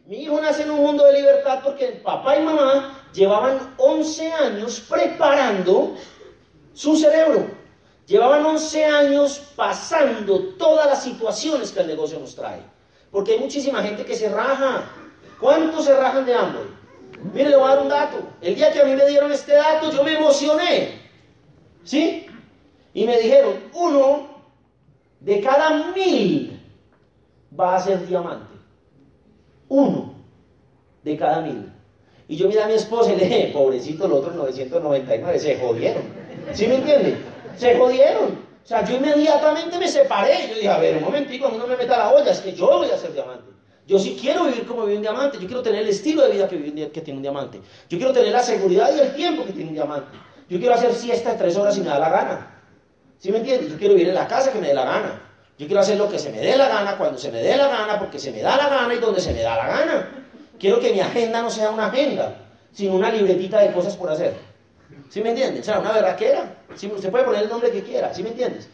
Mi hijo nace en un mundo de libertad porque papá y mamá llevaban 11 años preparando su cerebro. Llevaban 11 años pasando todas las situaciones que el negocio nos trae. Porque hay muchísima gente que se raja. ¿Cuántos se rajan de hambre? Mire, le voy a dar un dato. El día que a mí me dieron este dato, yo me emocioné. ¿Sí? Y me dijeron, uno de cada mil va a ser diamante. Uno de cada mil. Y yo miré a mi esposa y le dije, pobrecito, los otros 999 se jodieron. ¿Sí me entiende? Se jodieron. O sea, yo inmediatamente me separé. Yo dije, a ver, un momentico, no me meta la olla, es que yo voy a ser diamante. Yo sí quiero vivir como vive un diamante, yo quiero tener el estilo de vida que, vive, que tiene un diamante. Yo quiero tener la seguridad y el tiempo que tiene un diamante. Yo quiero hacer siesta de tres horas si me da la gana. ¿Sí me entiendes? Yo quiero vivir en la casa que me dé la gana. Yo quiero hacer lo que se me dé la gana, cuando se me dé la gana, porque se me da la gana y donde se me da la gana. Quiero que mi agenda no sea una agenda, sino una libretita de cosas por hacer. ¿Sí me entiendes? O sea, una verraquera. ¿Sí? Usted puede poner el nombre que quiera, ¿sí me entiendes?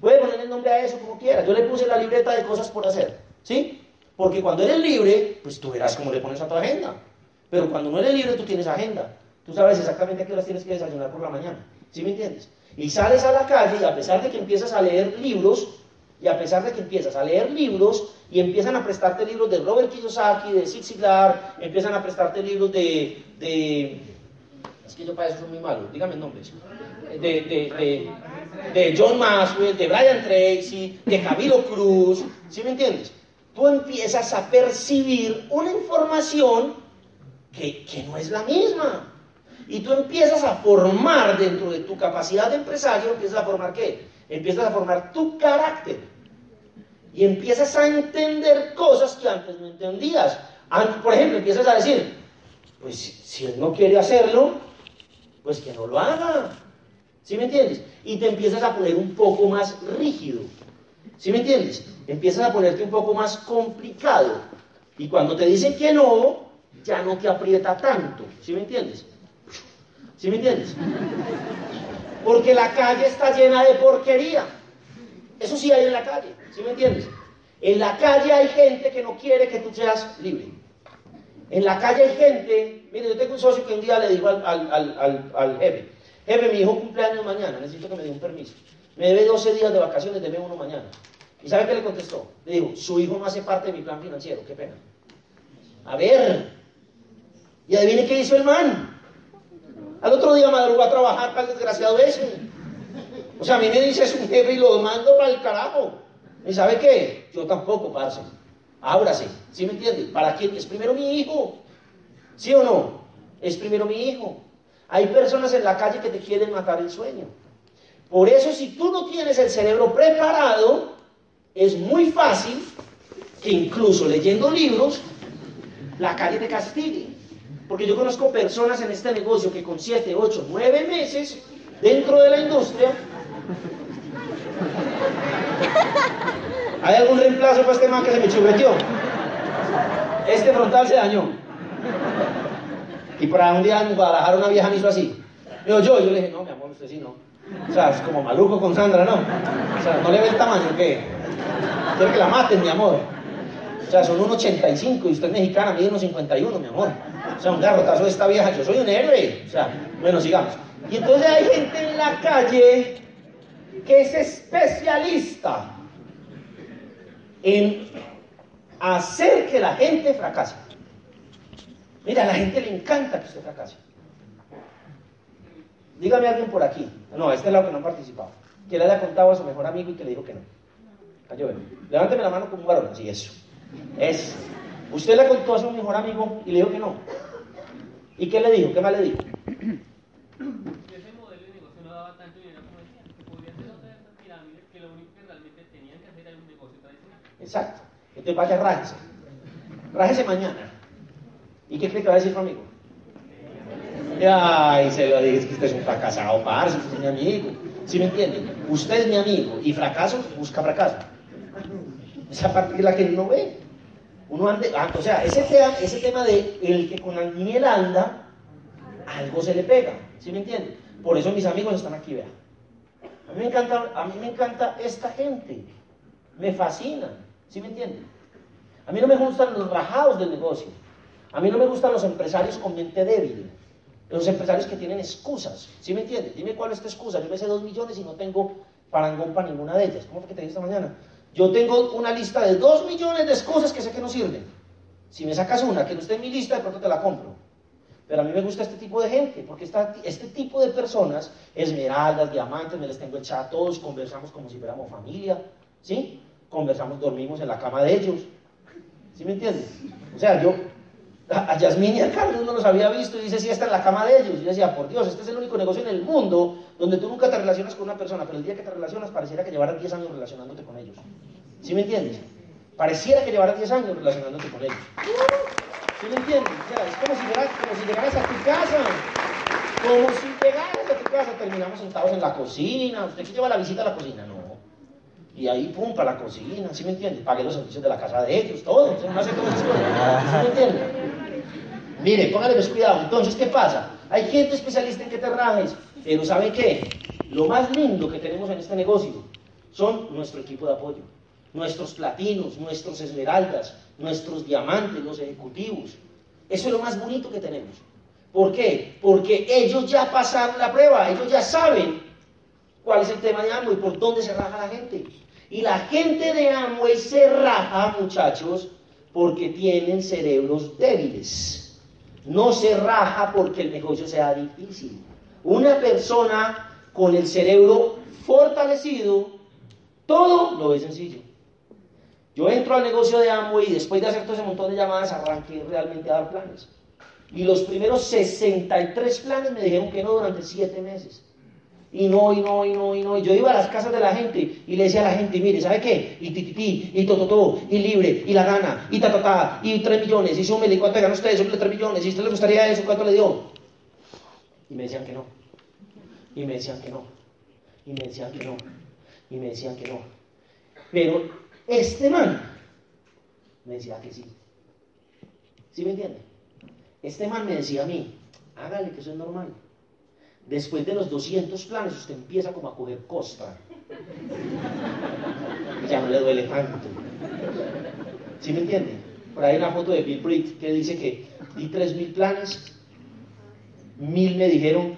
Puede poner el nombre a eso como quiera. Yo le puse la libreta de cosas por hacer. ¿Sí? Porque cuando eres libre, pues tú verás cómo le pones a tu agenda. Pero cuando no eres libre, tú tienes agenda. Tú sabes exactamente a qué horas tienes que desayunar por la mañana. ¿Sí me entiendes? Y sales a la calle y a pesar de que empiezas a leer libros, y a pesar de que empiezas a leer libros y empiezan a prestarte libros de Robert Kiyosaki, de Zig Ziglar, empiezan a prestarte libros de, de es que yo para eso soy muy malo, dígame el nombre. De, de, de, John Maxwell, de Brian Tracy, de Camilo Cruz, ¿sí me entiendes? Tú empiezas a percibir una información que, que no es la misma. Y tú empiezas a formar dentro de tu capacidad de empresario, empiezas a formar qué? Empiezas a formar tu carácter. Y empiezas a entender cosas que antes no entendías. Por ejemplo, empiezas a decir, pues si él no quiere hacerlo, pues que no lo haga. ¿Sí me entiendes? Y te empiezas a poner un poco más rígido. ¿Sí me entiendes? Empiezas a ponerte un poco más complicado. Y cuando te dicen que no, ya no te aprieta tanto. ¿Sí me entiendes? ¿Sí me entiendes? Porque la calle está llena de porquería. Eso sí hay en la calle. ¿Sí me entiendes? En la calle hay gente que no quiere que tú seas libre. En la calle hay gente, mire, yo tengo un socio que un día le dijo al, al, al, jefe, jefe, mi hijo cumpleaños mañana, necesito que me dé un permiso. Me debe 12 días de vacaciones, debe uno mañana. ¿Y sabe qué le contestó? Le dijo, su hijo no hace parte de mi plan financiero, qué pena. A ver, y adivine qué hizo el man. Al otro día madrugó a trabajar para desgraciado ese. O sea, a mí me dice es un jefe y lo mando para el carajo. ¿Y sabe qué? Yo tampoco, parce. Ábrase, ¿sí me entiende? ¿Para quién? Es primero mi hijo. ¿Sí o no? Es primero mi hijo. Hay personas en la calle que te quieren matar el sueño. Por eso si tú no tienes el cerebro preparado, es muy fácil que incluso leyendo libros, la calle te castigue. Porque yo conozco personas en este negocio que con 7, 8, 9 meses dentro de la industria ¿Hay algún reemplazo para este man que se me chupeteó? Este frontal se dañó. Y para un día en Guadalajara una vieja me hizo así. Yo, yo, yo le dije, no, mi amor, usted sí no. O sea, es como maluco con Sandra, ¿no? O sea, no le ve el tamaño, ¿qué? Quiero que la maten, mi amor. O sea, son 1,85 y usted es mexicana, mide 1,51, mi amor. O sea, un garrotazo de esta vieja, yo soy un héroe. O sea, bueno, sigamos. Y entonces hay gente en la calle que es especialista en hacer que la gente fracase. Mira, a la gente le encanta que usted fracase. Dígame alguien por aquí. No, este es lado que no ha participado. Que le haya contado a su mejor amigo y que le dijo que no. Cayó, Levánteme la mano como un varón, así eso. Es. Usted le contó a su mejor amigo y le dijo que no. ¿Y qué le dijo? ¿Qué más le dijo? ese modelo de negocio no daba tanto dinero como decían, que podía ser otra de estas pirámides que lo único que realmente tenían que hacer era un negocio tradicional. Exacto. Entonces vaya, rájese. Rájese mañana. ¿Y qué que va a decir conmigo? Ay, se lo dije, es que usted es un fracasado, parce, usted es mi amigo. ¿Sí me entiende? Usted es mi amigo y fracaso busca fracaso. Esa parte es la que uno ve. Uno ande, ah, o sea, ese tema, ese tema de el que con la miel anda, algo se le pega. ¿Sí me entiende? Por eso mis amigos están aquí, vean. A mí me encanta, a mí me encanta esta gente. Me fascinan. ¿Sí me entiende? A mí no me gustan los rajados del negocio. A mí no me gustan los empresarios con mente débil. Los empresarios que tienen excusas. ¿Sí me entiende? Dime cuál es tu excusa. Yo me sé dos millones y no tengo parangón para ninguna de ellas. ¿Cómo fue que te dije esta mañana? Yo tengo una lista de dos millones de excusas que sé que no sirven. Si me sacas una que no esté en mi lista, de pronto te la compro. Pero a mí me gusta este tipo de gente, porque esta, este tipo de personas, esmeraldas, diamantes, me les tengo echado a todos, conversamos como si fuéramos familia, ¿sí? Conversamos, dormimos en la cama de ellos. ¿Sí me entiendes? O sea, yo, a, Yasmín y a Carlos no los había visto y dice, sí, está en la cama de ellos. Y yo decía, por Dios, este es el único negocio en el mundo donde tú nunca te relacionas con una persona, pero el día que te relacionas pareciera que llevaras 10 años relacionándote con ellos. ¿Sí me entiendes? Pareciera que llevaras 10 años relacionándote con ellos. ¿Sí me entiendes? Es como si, llegaras, a tu casa. Como si llegaras a tu casa, terminamos sentados en la cocina. ¿Usted qué lleva la visita a la cocina? No. Y ahí, pum, para la cocina, ¿sí me entiende? Pagué los servicios de la casa de ellos, todo. No hace todo eso. ¿Sí me entiende? Mire, póngale pues cuidado. Entonces, ¿qué pasa? Hay gente especialista en que te rajes, pero ¿sabe qué? Lo más lindo que tenemos en este negocio son nuestro equipo de apoyo, nuestros platinos, nuestros esmeraldas, nuestros diamantes, los ejecutivos. Eso es lo más bonito que tenemos. ¿Por qué? Porque ellos ya pasaron la prueba, ellos ya saben cuál es el tema de Amway, por dónde se raja la gente. Y la gente de Amway se raja, muchachos, porque tienen cerebros débiles. No se raja porque el negocio sea difícil. Una persona con el cerebro fortalecido, todo lo ve sencillo. Yo entro al negocio de Amway y después de hacer todo ese montón de llamadas arranqué realmente a dar planes. Y los primeros 63 planes me dijeron que no durante 7 meses. Y no, y no, y no, y no. Yo iba a las casas de la gente y le decía a la gente, mire, ¿sabe qué? Y tititi, y tototó, y libre, y la gana, y ta, y 3 millones, y súmele, ¿y cuánto ganó usted? Súmele 3 millones, y a usted le gustaría eso, ¿cuánto le dio? Y me decían que no. Y me decían que no. Y me decían que no. Y me decían que no. Pero este man me decía que sí. ¿Sí me entiende? Este man me decía a mí, hágale que eso es normal. Después de los 200 planes, usted empieza como a coger costra. Y ya no le duele tanto. ¿Sí me entiende? Por ahí hay una foto de Bill Britt que dice que di 3.000 planes, mil me dijeron,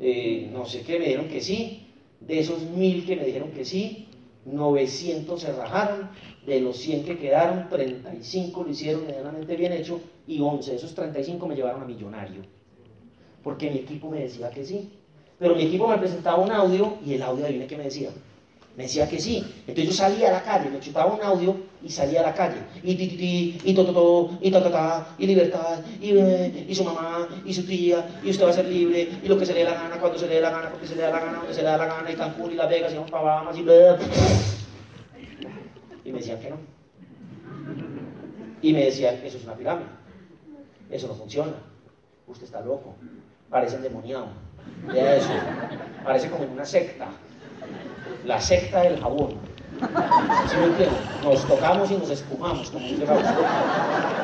eh, no sé qué, me dijeron que sí. De esos mil que me dijeron que sí, 900 se rajaron. De los 100 que quedaron, 35 lo hicieron medianamente bien hecho y 11 de esos 35 me llevaron a millonario porque mi equipo me decía que sí. Pero mi equipo me presentaba un audio y el audio, adivine qué me decía. Me decía que sí. Entonces yo salía a la calle, me chutaba un audio y salía a la calle. Y ti, ti, ti, y to, to, to, y ta, ta, ta, y libertad, y, su mamá, y su tía, y usted va a ser libre, y lo que se le dé la gana, cuando se le dé la gana, porque se le da la gana, donde se le da la gana, y Cancún, y Las Vegas, y vamos para y bla, Y me decían que no. Y me decían, eso es una pirámide. Eso no funciona. Usted está loco parece endemoniado. Vea eso. Parece como en una secta. La secta del jabón. ¿Sí me entiendes? Nos tocamos y nos espumamos, como dice Fausto.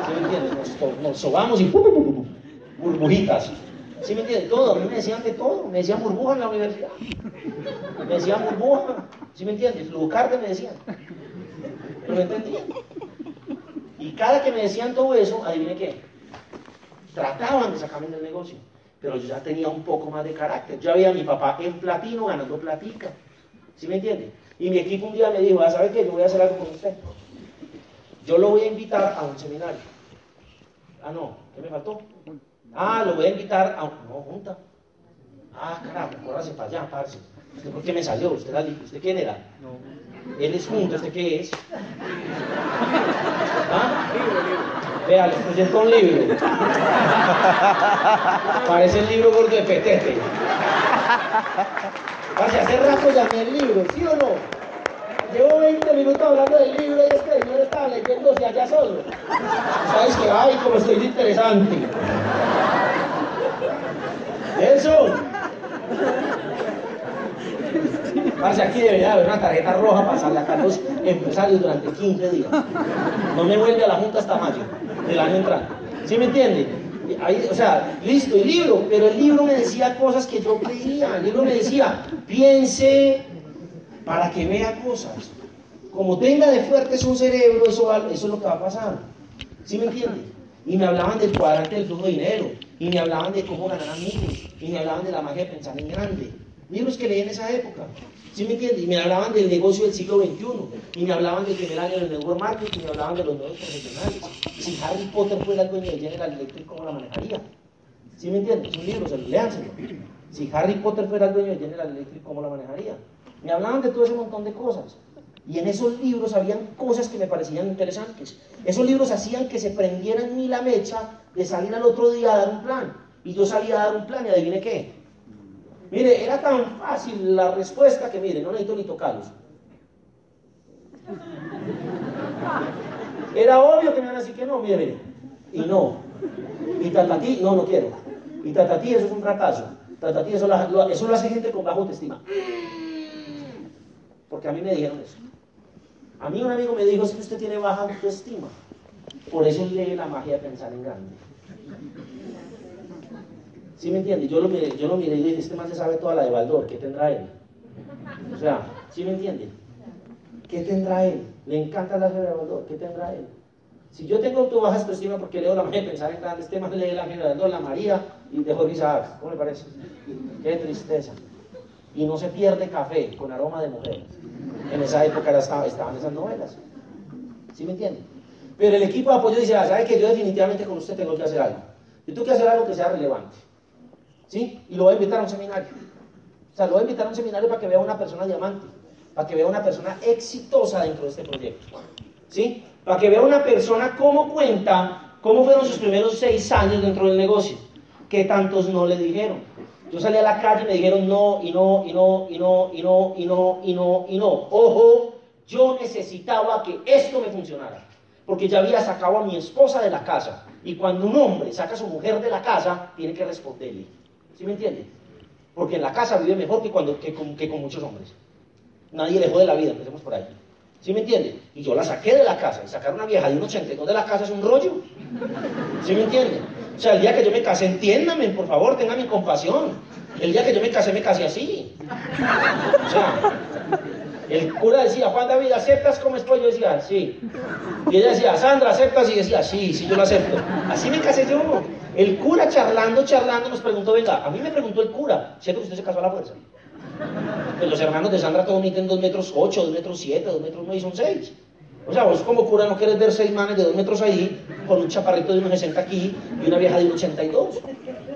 ¿Sí me entiendes? Nos, nos sobamos y burbujitas. ¿Sí me entiendes? Todo. A mí me decían de todo. Me decían burbuja en la universidad. Me decían burbuja. ¿Sí me entiendes? Fluocarde me decían. Pero me entendían. Y cada que me decían todo eso, adivine qué. Trataban de sacarme del negocio pero yo ya tenía un poco más de carácter. Yo veía a mi papá en platino ganando platica. ¿Sí me entiende? Y mi equipo un día me dijo, ah, ¿sabe qué? Yo voy a hacer algo con usted. Yo lo voy a invitar a un seminario. Ah, no, ¿qué me faltó? Ah, lo voy a invitar a un... No, junta. Ah, carajo, córrase para allá, parce. ¿Usted por qué me salió? ¿Usted, era, ¿Usted quién era? Él es junto, ¿usted qué es? [laughs] ¿Ah? Vea, les presento un libro. Parece el libro gordo de Petete. Parce, hace rato llamé el libro, ¿sí o no? Llevo 20 minutos hablando del libro y este señor estaba leyéndose allá solo. ¿Sabes qué? Ay, como estoy de interesante. Eso. Parce, aquí debería haber una tarjeta roja para pasarle a los empresarios durante 15 días. No me vuelve a la Junta hasta mayo del año entrante. ¿Sí me entiende? Ahí, o sea, listo, el libro, pero el libro me decía cosas que yo creía. El libro me decía, piense para que vea cosas. Como tenga de fuerte un cerebro, eso, eso es lo que va a pasar. ¿Sí me entiende? Y me hablaban del cuadrante del flujo de dinero, y me hablaban de cómo ganar amigos, y me hablaban de la magia de pensar en grande. Libros que leí en esa época. ¿Sí me entiende? Y me hablaban del negocio del siglo XXI, y me hablaban del primer año del network marketing, y me hablaban de los nuevos profesionales. Si Harry Potter fuera el dueño de General Electric, ¿cómo la manejaría? ¿Sí me entiende? Es un libro, se lo léanselo. Si Harry Potter fuera el dueño de General Electric, ¿cómo la manejaría? Me hablaban de todo ese montón de cosas. Y en esos libros habían cosas que me parecían interesantes. Esos libros hacían que se prendiera en mí la mecha de salir al otro día a dar un plan. Y yo salía a dar un plan y adivine qué. Mire, era tan fácil la respuesta que, mire, no necesito ni tocarlos. Era obvio que me iban a decir que no, mire, mire. Y no. Y tatatí, no, no quiero. Y tatatí, eso es un fracaso. Tatatí, eso, lo, eso lo hace gente con baja autoestima. Porque a mí me dijeron eso. A mí un amigo me dijo, es que usted tiene baja autoestima. Por eso lee la magia de pensar en grande. ¿Sí me entiende? Yo lo miré, yo lo miré y dije, este man se sabe toda la de Baldor, ¿qué tendrá él? O sea, ¿sí me entiende? ¿Qué tendrá él? Le encanta la de Baldor, ¿qué tendrá él? Si yo tengo tu baja autoestima porque leo la [laughs] magia de pensar en grande, este man lee la magia de la María y de Jorge Isaac. ¿Cómo le parece? Qué tristeza. Y no se pierde café con aroma de mujeres. En esa época estaba- estaban esas novelas. ¿Sí me entiende? Pero el equipo de apoyo dice, ah, ¿sabe que yo definitivamente con usted tengo que hacer algo? Yo tengo que hacer algo que sea relevante. ¿Sí? Y lo voy a invitar a un seminario. O sea, lo voy a invitar a un seminario para que vea una persona diamante, para que vea una persona exitosa dentro de este proyecto. ¿Sí? Para que vea una persona cómo cuenta, cómo fueron sus primeros seis años dentro del negocio, que tantos no le dijeron. Yo salí a la calle y me dijeron no, y no, y no, y no, y no, y no, y no, y no. Ojo, yo necesitaba que esto me funcionara. Porque ya había sacado a mi esposa de la casa. Y cuando un hombre saca a su mujer de la casa, tiene que responderle. ¿Sí me entiende? Porque en la casa vive mejor que, cuando, que, con, muchos hombres. Nadie le jode la vida, empecemos por ahí. ¿Sí me entiende? Y yo la saqué de la casa. Y sacar una vieja de un 82 de la casa es un rollo. ¿Sí me entiende? O sea, el día que yo me casé, entiéndame, por favor, tengan mi compasión. El día que yo me casé, me casé así. O sea, el cura decía, Juan David, ¿aceptas como estoy? Yo decía, sí. Y ella decía, Sandra, ¿aceptas? Y decía, sí, sí, yo lo acepto. Así me casé yo. El cura charlando, charlando, nos preguntó, venga, a mí me preguntó el cura, ¿cierto que usted se casó a la fuerza? Pues los hermanos de Sandra todos miden 2 metros 8, 2 metros 7, 2 metros 9 y son 6. O sea, vos como cura no quieres ver seis manes de 2 metros ahí, con un chaparrito de 1,60 aquí y una vieja de 1,82.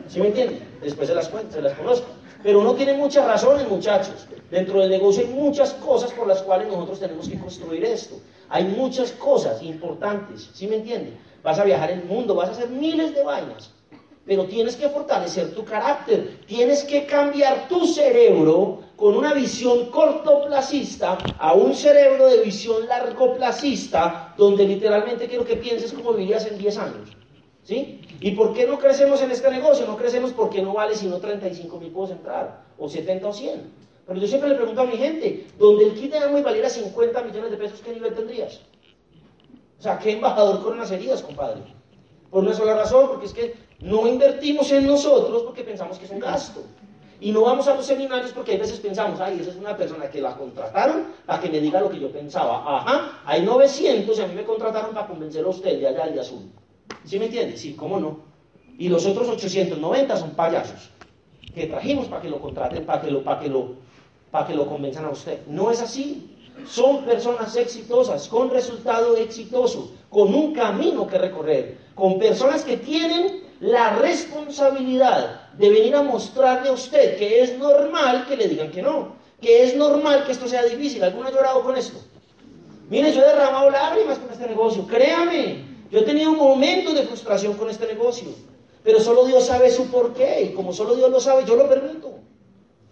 ¿Sí me entienden? Después se las cuento, se las conozco. Pero uno tiene muchas razones, muchachos. Dentro del negocio hay muchas cosas por las cuales nosotros tenemos que construir esto. Hay muchas cosas importantes, ¿sí me entienden? Vas a viajar el mundo, vas a hacer miles de vainas. Pero tienes que fortalecer tu carácter, tienes que cambiar tu cerebro con una visión cortoplacista a un cerebro de visión largoplacista, donde literalmente quiero que pienses como vivirías en 10 años. ¿Sí? ¿Y por qué no crecemos en este negocio? No crecemos porque no vale sino 35 mil puedo entrar, o 70 o 100. Pero yo siempre le pregunto a mi gente, donde el kit de Amway valiera 50 millones de pesos, ¿qué nivel tendrías? O sea, ¿qué embajador heridas, compadre? Por una sola razón, porque es que no invertimos en nosotros porque pensamos que es un gasto. Y no vamos a los seminarios porque a veces pensamos, ay, esa es una persona que la contrataron para que me diga lo que yo pensaba. Ajá, hay 900 y a mí me contrataron para convencerlo a usted de allá al de azul. ¿Sí me entiende? Sí, ¿cómo no? Y los otros 890 son payasos que trajimos para que lo contraten, para que lo, para que lo, para que lo convenzan a usted. No es así. Son personas exitosas, con resultado exitoso, con un camino que recorrer, con personas que tienen la responsabilidad de venir a mostrarle a usted que es normal que le digan que no, que es normal que esto sea difícil. ¿Alguno ha llorado con esto? Mire, yo he derramado lágrimas con este negocio, créame. Yo he tenido momentos de frustración con este negocio, pero solo Dios sabe su porqué y como solo Dios lo sabe, yo lo permito.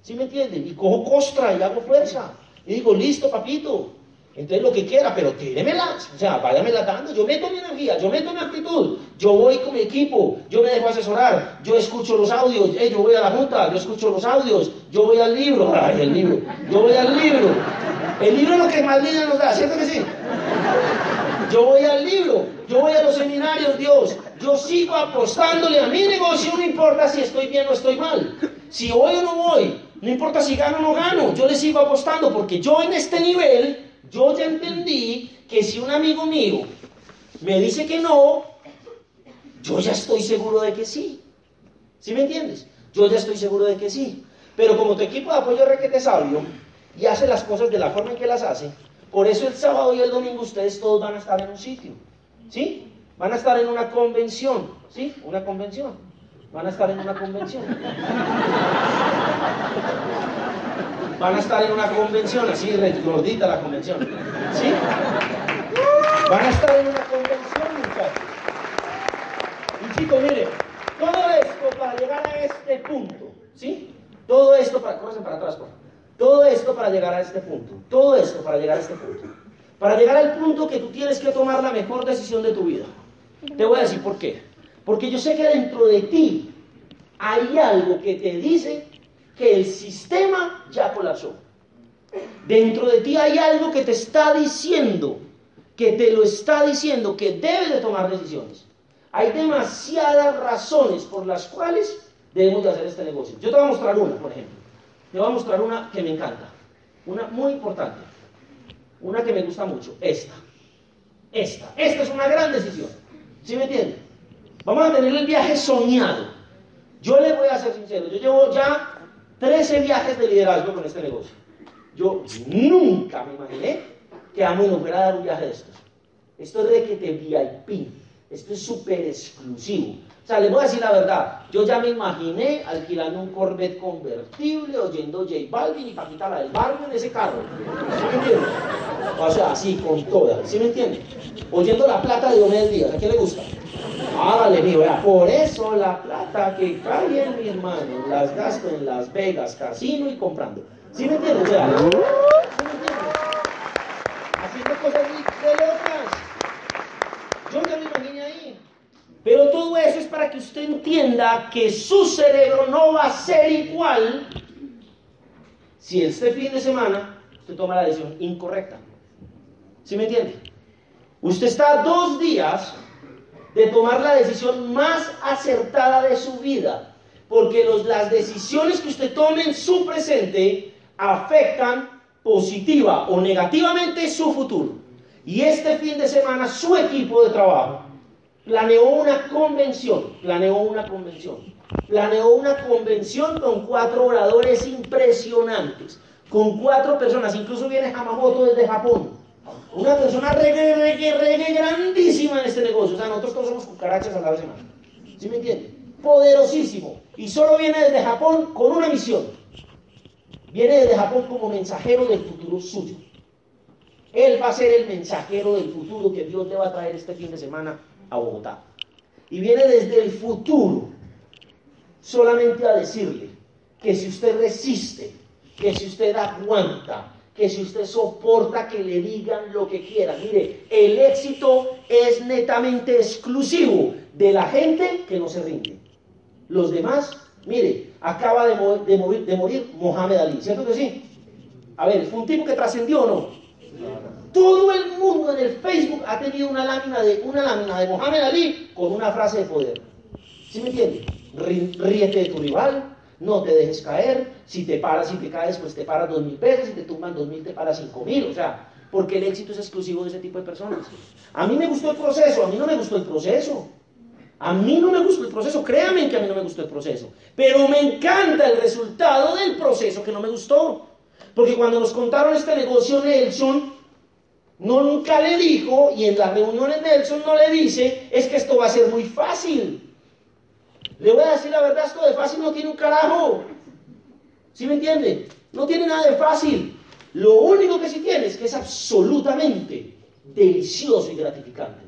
¿Sí me entienden? Y cojo costra y hago fuerza. Y digo, listo, papito, entonces lo que quiera, pero tíremelas, o sea, váyamela dando. Yo meto mi energía, yo meto mi actitud, yo voy con mi equipo, yo me dejo asesorar, yo escucho los audios, yo voy a la junta, yo escucho los audios, yo voy al libro, ay, el libro, yo voy al libro. El libro es lo que más vida nos da, ¿cierto que sí? Yo voy al libro, yo voy a los seminarios, Dios, yo sigo apostándole a mi negocio, no importa si estoy bien o estoy mal. Si voy o no voy, no importa si gano o no gano, yo le sigo apostando porque yo en este nivel yo ya entendí que si un amigo mío me dice que no, yo ya estoy seguro de que sí. ¿Sí me entiendes? Yo ya estoy seguro de que sí. Pero como tu equipo de apoyo requete sabio y hace las cosas de la forma en que las hace, por eso el sábado y el domingo ustedes todos van a estar en un sitio. ¿Sí? Van a estar en una convención. ¿Sí? Una convención. Van a estar en una convención. Van a estar en una convención, así gordita la convención. ¿Sí? Van a estar en una convención, muchachos. Y chicos, mire, todo esto para llegar a este punto, ¿sí? Todo esto para, para atrás, por Todo esto para llegar a este punto. Todo esto para llegar a este punto. Para llegar al punto que tú tienes que tomar la mejor decisión de tu vida. Te voy a decir por qué. Porque yo sé que dentro de ti hay algo que te dice que el sistema ya colapsó. Dentro de ti hay algo que te está diciendo, que te lo está diciendo, que debes de tomar decisiones. Hay demasiadas razones por las cuales debemos de hacer este negocio. Yo te voy a mostrar una, por ejemplo. Te voy a mostrar una que me encanta. Una muy importante. Una que me gusta mucho. Esta. Esta. Esta es una gran decisión. ¿Sí me entiendes? Vamos a tener el viaje soñado. Yo le voy a ser sincero. Yo llevo ya 13 viajes de liderazgo con este negocio. Yo nunca me imaginé que a mí no fuera a dar un viaje de estos. Esto es de que te VIP. Esto es súper exclusivo. O sea, les voy a decir la verdad. Yo ya me imaginé alquilando un Corvette convertible, oyendo J Balvin y Paquita la del barrio en ese carro. ¿Sí me entienden? O sea, así, con toda. ¿Sí me entienden? Oyendo la plata de Diomedes Díaz. ¿A quién le gusta? Hágale, mío, vea, por eso la plata que cae en mi hermano las gasto en Las Vegas, casino y comprando. ¿Sí me entiendes? O sea, ¿sí me entiendes? Haciendo cosas de locas. Yo ya me imaginé ahí. Pero todo eso es que usted entienda que su cerebro no va a ser igual si este fin de semana usted toma la decisión incorrecta. ¿Sí me entiende? Usted está dos días de tomar la decisión más acertada de su vida. Porque las decisiones que usted tome en su presente afectan positiva o negativamente su futuro. Y este fin de semana su equipo de trabajo planeó una convención, planeó una convención, planeó una convención con cuatro oradores impresionantes, con cuatro personas, incluso viene Hamamoto desde Japón, una persona reggae, reggae, reggae grandísima en este negocio. O sea, nosotros todos somos cucarachas a la semana. ¿Sí me entiende? Poderosísimo. Y solo viene desde Japón con una misión. Viene desde Japón como mensajero del futuro suyo. Él va a ser el mensajero del futuro que Dios le va a traer este fin de semana a Bogotá. Y viene desde el futuro solamente a decirle que si usted resiste, que si usted aguanta, que si usted soporta que le digan lo que quieran. Mire, el éxito es netamente exclusivo de la gente que no se rinde. Los demás, mire, acaba de, morir, de morir Mohamed Ali, ¿cierto que sí? A ver, ¿fue un tipo que trascendió o no? Todo el mundo en el Facebook ha tenido una lámina de, una lámina de Mohamed Ali con una frase de poder. ¿Sí me entiende? Ríete de tu rival, no te dejes caer, si te paras y te caes, pues te paras dos mil pesos, si te tumban dos mil, te paras cinco mil, o sea, porque el éxito es exclusivo de ese tipo de personas. A mí me gustó el proceso, a mí no me gustó el proceso. A mí no me gustó el proceso, créanme que a mí no me gustó el proceso, pero me encanta el resultado del proceso que no me gustó. Porque cuando nos contaron este negocio, Nelson nunca le dijo, y en las reuniones Nelson no le dice, es que esto va a ser muy fácil. Le voy a decir la verdad, esto de fácil no tiene un carajo. ¿Sí me entiende? No tiene nada de fácil. Lo único que sí tiene es que es absolutamente delicioso y gratificante.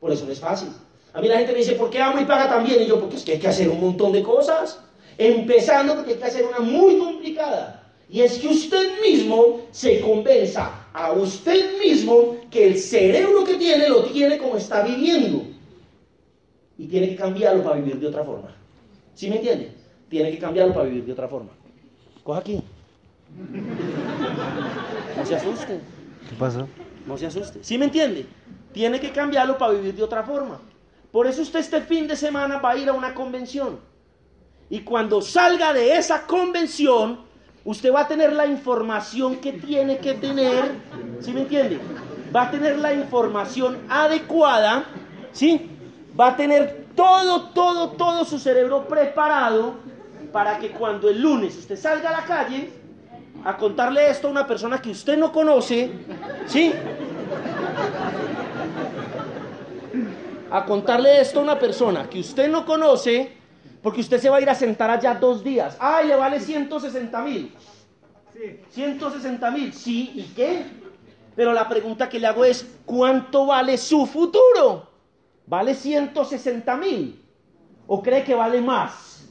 Por eso no es fácil. A mí la gente me dice, ¿por qué amo y paga tan bien? Y yo, porque es que hay que hacer un montón de cosas. Empezando porque hay que hacer una muy complicada. Y es que usted mismo se convenza a usted mismo que el cerebro que tiene lo tiene como está viviendo. Y tiene que cambiarlo para vivir de otra forma. ¿Sí me entiende? Tiene que cambiarlo para vivir de otra forma. Coja aquí. No se asuste. ¿Qué pasó? No se asuste. ¿Sí me entiende? Tiene que cambiarlo para vivir de otra forma. Por eso usted este fin de semana va a ir a una convención. Y cuando salga de esa convención, usted va a tener la información que tiene que tener. ¿Sí me entiende? Va a tener la información adecuada. ¿Sí? Va a tener todo, todo, todo su cerebro preparado para que cuando el lunes usted salga a la calle a contarle esto a una persona que usted no conoce, ¿sí? A contarle esto a una persona que usted no conoce, porque usted se va a ir a sentar allá dos días. ¡Ay, le vale 160 mil! 160 mil, sí, ¿y qué? Pero la pregunta que le hago es, ¿cuánto vale su futuro? ¿Vale 160 mil? ¿O cree que vale más?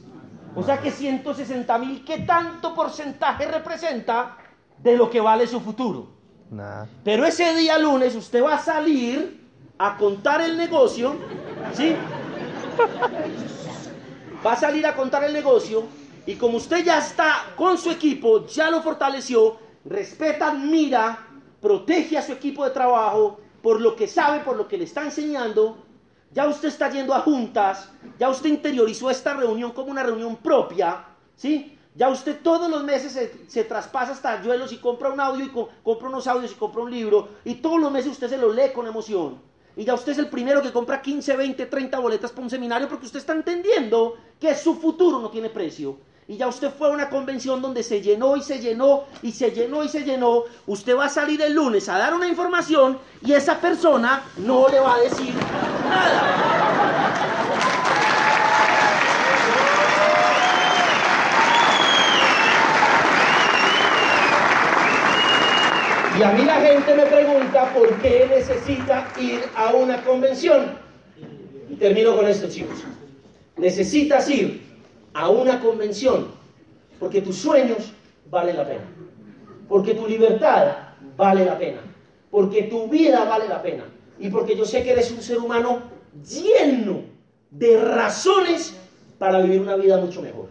O sea que 160 mil, ¿qué tanto porcentaje representa de lo que vale su futuro? Nada. Pero ese día lunes usted va a salir a contar el negocio, ¿sí? Va a salir a contar el negocio y como usted ya está con su equipo, ya lo fortaleció, respeta, admira, protege a su equipo de trabajo por lo que sabe, por lo que le está enseñando, ya usted está yendo a juntas, ya usted interiorizó esta reunión como una reunión propia, ¿sí? Ya usted todos los meses se, traspasa hasta yuelos y compra un audio y co- compra unos audios y compra un libro y todos los meses usted se lo lee con emoción. Y ya usted es el primero que compra 15, 20, 30 boletas para un seminario porque usted está entendiendo que su futuro no tiene precio. Y ya usted fue a una convención donde se llenó y se llenó y se llenó y se llenó. Usted va a salir el lunes a dar una información y esa persona no le va a decir nada. Y a mí la gente me pregunta por qué necesita ir a una convención. Y termino con esto, chicos. Necesitas ir a una convención porque tus sueños valen la pena. Porque tu libertad vale la pena. Porque tu vida vale la pena. Y porque yo sé que eres un ser humano lleno de razones para vivir una vida mucho mejor.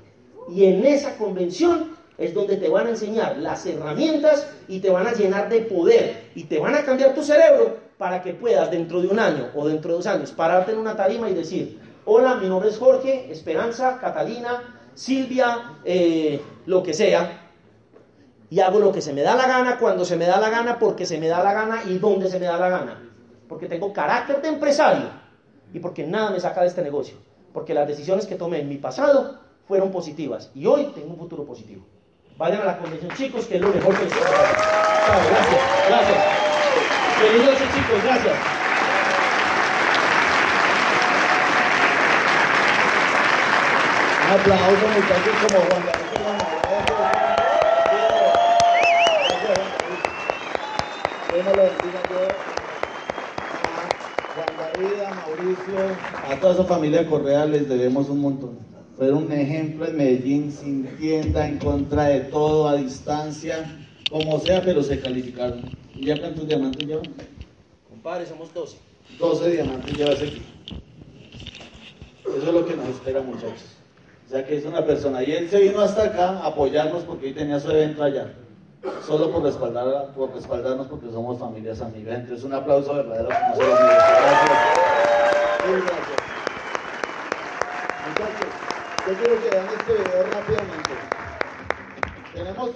Y en esa convención es donde te van a enseñar las herramientas y te van a llenar de poder y te van a cambiar tu cerebro para que puedas dentro de un año o dentro de dos años pararte en una tarima y decir, hola, mi nombre es Jorge, Esperanza, Catalina, Silvia, eh, lo que sea, y hago lo que se me da la gana, cuando se me da la gana, porque se me da la gana y donde se me da la gana. Porque tengo carácter de empresario y porque nada me saca de este negocio. Porque las decisiones que tomé en mi pasado fueron positivas y hoy tengo un futuro positivo. Vayan a la convención, chicos, que es lo mejor que gracias, gracias. Feliz noche, chicos, gracias. Un aplauso, muchachos, como Juan Juan David, a Mauricio, a toda su familia Correa les debemos un montón. Fueron un ejemplo en Medellín, sin tienda, en contra de todo, a distancia, como sea, pero se calificaron. ¿Y ya cuántos diamantes llevan? Compadre, somos 12. 12 diamantes lleva ese equipo. Eso es lo que nos espera, muchachos. O sea que es una persona. Y él se vino hasta acá a apoyarnos porque hoy tenía su evento allá. Solo por, respaldar, por respaldarnos porque somos familias amigas. Entonces un aplauso verdadero. Gracias. Gracias. Yo quiero que vean este video rápidamente. Tenemos,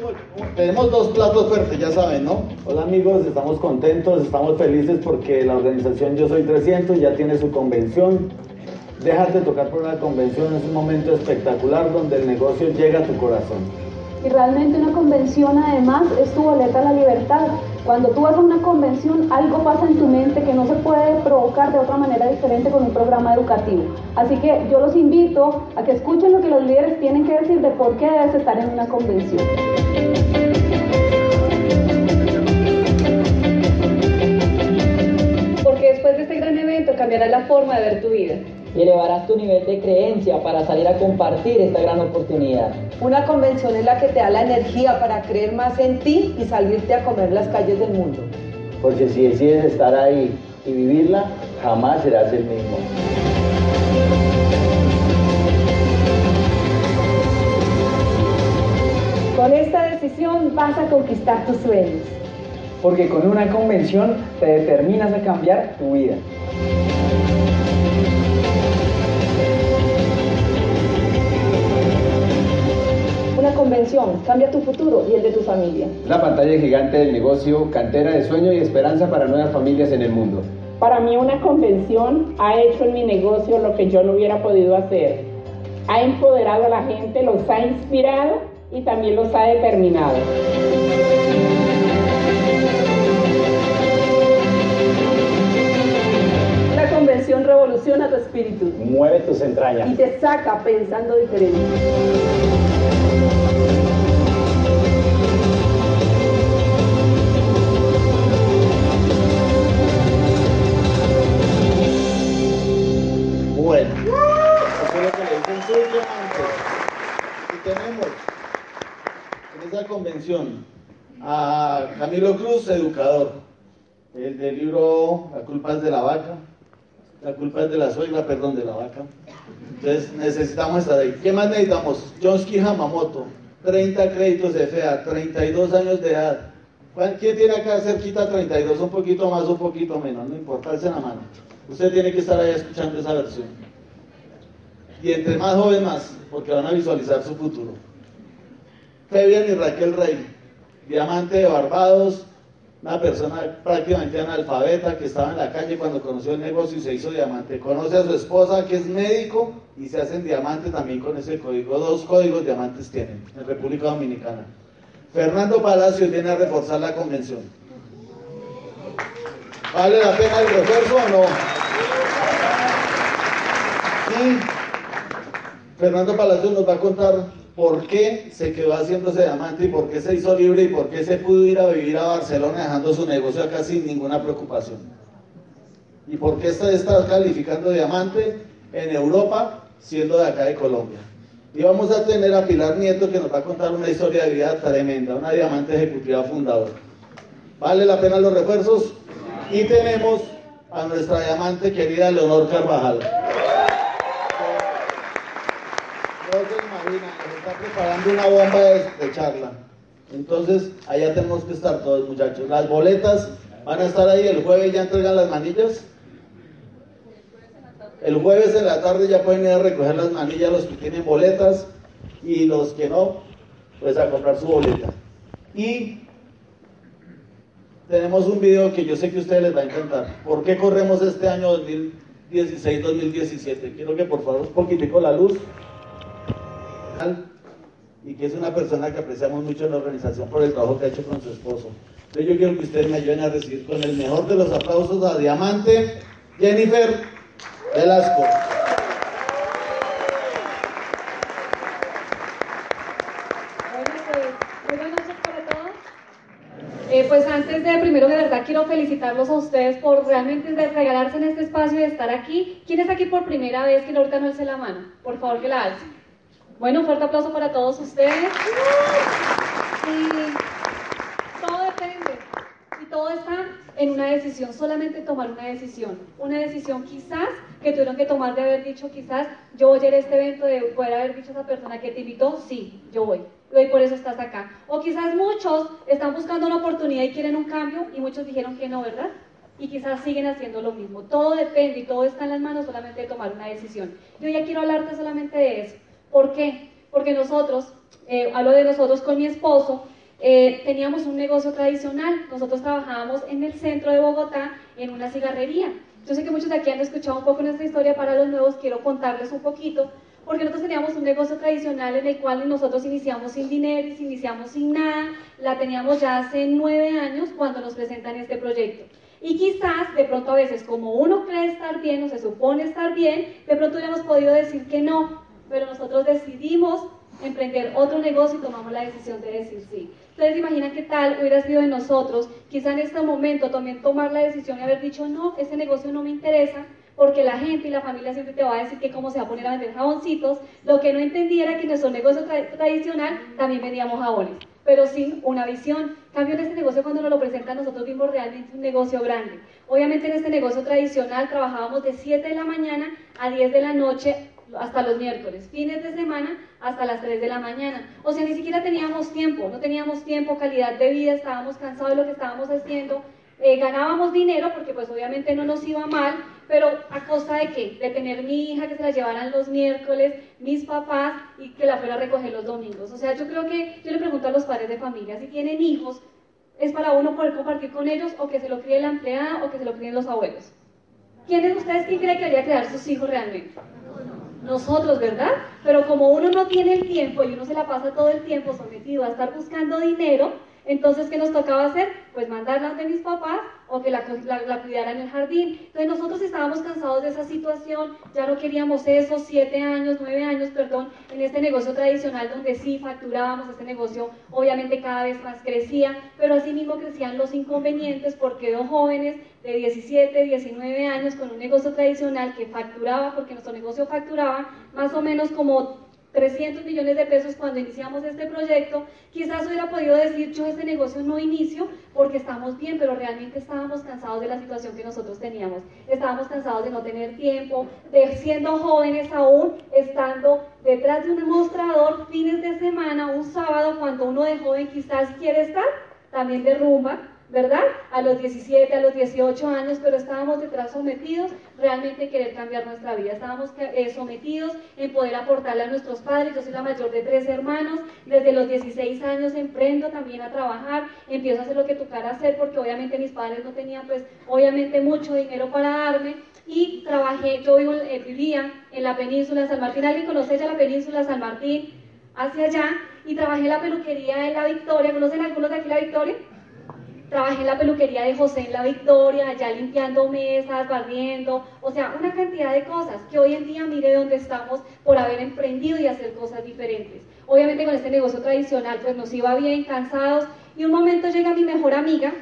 tenemos dos platos fuertes, ya saben, ¿no? Hola amigos, estamos contentos, estamos felices porque la organización Yo Soy 300 ya tiene su convención. Déjate tocar por una convención, es un momento espectacular donde el negocio llega a tu corazón. Y realmente una convención además es tu boleta a la libertad. Cuando tú vas a una convención, algo pasa en tu mente que no se puede provocar de otra manera diferente con un programa educativo. Así que yo los invito a que escuchen lo que los líderes tienen que decir de por qué debes estar en una convención. Porque después de este gran evento cambiará la forma de ver tu vida y elevarás tu nivel de creencia para salir a compartir esta gran oportunidad. Una convención es la que te da la energía para creer más en ti y salirte a comer las calles del mundo. Porque si decides estar ahí y vivirla, jamás serás el mismo. Con esta decisión vas a conquistar tus sueños. Porque con una convención te determinas a cambiar tu vida. Convención, cambia tu futuro y el de tu familia. La pantalla gigante del negocio, cantera de sueño y esperanza para nuevas familias en el mundo. Para mí una convención ha hecho en mi negocio lo que yo no hubiera podido hacer. Ha empoderado a la gente, los ha inspirado y también los ha determinado. La convención revoluciona tu espíritu. Mueve tus entrañas. Y te saca pensando diferente. Bueno, eso es lo que le dicen diamantes. Y tenemos en esa convención a Camilo Cruz, educador, el del libro La culpa es de la vaca, la culpa es de la suegra, perdón, de la vaca. Entonces necesitamos estar ahí. ¿Qué más necesitamos? Jonsky Hamamoto, 30 créditos de FEA, 32 años de edad. ¿Quién tiene acá cerquita 32? Un poquito más, un poquito menos, no importa, alce la mano. Usted tiene que estar ahí escuchando esa versión. Y entre más joven más, porque van a visualizar su futuro. Fabian y Raquel Rey, diamante de Barbados, una persona prácticamente analfabeta que estaba en la calle cuando conoció el negocio y se hizo diamante. Conoce a su esposa que es médico y se hacen diamante también con ese código. Dos códigos diamantes tienen en República Dominicana. Fernando Palacios viene a reforzar la convención. ¿Vale la pena el refuerzo o no? Y Fernando Palacios nos va a contar por qué se quedó haciéndose diamante y por qué se hizo libre y por qué se pudo ir a vivir a Barcelona dejando su negocio acá sin ninguna preocupación. Y por qué está calificando diamante en Europa siendo de acá de Colombia. Y vamos a tener a Pilar Nieto que nos va a contar una historia de vida tremenda, una diamante ejecutiva fundadora. ¿Vale la pena los refuerzos? Y tenemos a nuestra diamante querida Leonor Carvajal. Preparando una bomba de, de. Entonces, allá tenemos que estar todos, muchachos. Las boletas van a estar ahí el jueves, ya entregan las manillas. El jueves en la tarde ya pueden ir a recoger las manillas los que tienen boletas y los que no, pues a comprar su boleta. Y tenemos un video que yo sé que ustedes les va a encantar. ¿Por qué corremos este año 2016-2017? Quiero que por favor un poquitico la luz. Y que es una persona que apreciamos mucho en la organización por el trabajo que ha hecho con su esposo. Entonces yo quiero que ustedes me ayuden a recibir con el mejor de los aplausos a Diamante, Jennifer Velasco. Eh, pues antes de, primero de verdad quiero felicitarlos a ustedes por realmente regalarse en este espacio y de estar aquí. ¿Quién es aquí por primera vez que ahorita no alce la mano? Por favor que la alce. Bueno, un fuerte aplauso para todos ustedes. Y todo depende. Y todo está en una decisión, solamente tomar una decisión. Una decisión quizás que tuvieron que tomar de haber dicho quizás, yo voy a ir a este evento, de poder haber dicho a esa persona que te invitó, sí, yo voy. Y por eso estás acá. O quizás muchos están buscando una oportunidad y quieren un cambio y muchos dijeron que no, ¿verdad? Y quizás siguen haciendo lo mismo. Todo depende y todo está en las manos solamente de tomar una decisión. Yo ya quiero hablarte solamente de eso. ¿Por qué? Porque nosotros, eh, hablo de nosotros con mi esposo, eh, teníamos un negocio tradicional. Nosotros trabajábamos en el centro de Bogotá en una cigarrería. Yo sé que muchos de aquí han escuchado un poco nuestra historia, para los nuevos quiero contarles un poquito, porque nosotros teníamos un negocio tradicional en el cual nosotros iniciamos sin dinero, iniciamos sin nada, la teníamos ya hace nueve años cuando nos presentan este proyecto. Y quizás de pronto a veces como uno cree estar bien o se supone estar bien, de pronto hubiéramos podido decir que no, pero nosotros decidimos emprender otro negocio y tomamos la decisión de decir sí. Ustedes imaginan qué tal hubiera sido de nosotros, quizá en este momento también tomar la decisión y haber dicho no, ese negocio no me interesa, porque la gente y la familia siempre te va a decir que cómo se va a poner a vender jaboncitos. Lo que no entendía era que en nuestro negocio tradicional también vendíamos jabones, pero sin una visión. Cambio en este negocio cuando nos lo presentan nosotros vimos realmente un negocio grande. Obviamente en este negocio tradicional trabajábamos de 7 de la mañana a 10 de la noche hasta los miércoles, fines de semana hasta las 3 de la mañana. O sea, ni siquiera teníamos tiempo, no teníamos tiempo, calidad de vida, estábamos cansados de lo que estábamos haciendo, eh, ganábamos dinero porque pues obviamente no nos iba mal, pero a costa de qué? De tener mi hija que se la llevaran los miércoles, mis papás y que la fuera a recoger los domingos. O sea, yo creo que yo le pregunto a los padres de familia, si tienen hijos, ¿es para uno poder compartir con ellos o que se lo críe la empleada o que se lo críen los abuelos? ¿Quiénes de ustedes quién cree que debería criar sus hijos realmente? Nosotros, ¿verdad? Pero como uno no tiene el tiempo y uno se la pasa todo el tiempo sometido a estar buscando dinero, entonces, ¿qué nos tocaba hacer? Pues mandarla de mis papás o que la, la, cuidaran en el jardín. Entonces, nosotros estábamos cansados de esa situación, ya no queríamos eso, siete años, nueve años, perdón, en este negocio tradicional donde sí facturábamos, este negocio obviamente cada vez más crecía, pero así mismo crecían los inconvenientes porque dos jóvenes de 17, 19 años con un negocio tradicional que facturaba, porque nuestro negocio facturaba más o menos como 300 millones de pesos cuando iniciamos este proyecto, quizás hubiera podido decir yo este negocio no inicio porque estamos bien, pero realmente estábamos cansados de la situación que nosotros teníamos. Estábamos cansados de no tener tiempo, de siendo jóvenes aún, estando detrás de un mostrador fines de semana, un sábado, cuando uno de joven quizás quiere estar, también de rumba, ¿verdad? A los 17, a los 18 años, pero estábamos detrás sometidos realmente en querer cambiar nuestra vida. Estábamos eh, sometidos en poder aportarle a nuestros padres. Yo soy la mayor de tres hermanos. Desde los 16 años emprendo también a trabajar. Empiezo a hacer lo que tocara hacer porque obviamente mis padres no tenían pues obviamente mucho dinero para darme. Y trabajé, yo eh, vivía en la península de San Martín. ¿Alguien conoce ya la península de San Martín? Hacia allá. Y trabajé en la peluquería en La Victoria. ¿Conocen algunos de aquí La Victoria? Trabajé en la peluquería de José en la Victoria, allá limpiando mesas, barriendo, o sea, una cantidad de cosas que hoy en día mire dónde estamos por haber emprendido y hacer cosas diferentes. Obviamente con este negocio tradicional pues nos iba bien, cansados, y un momento llega mi mejor amiga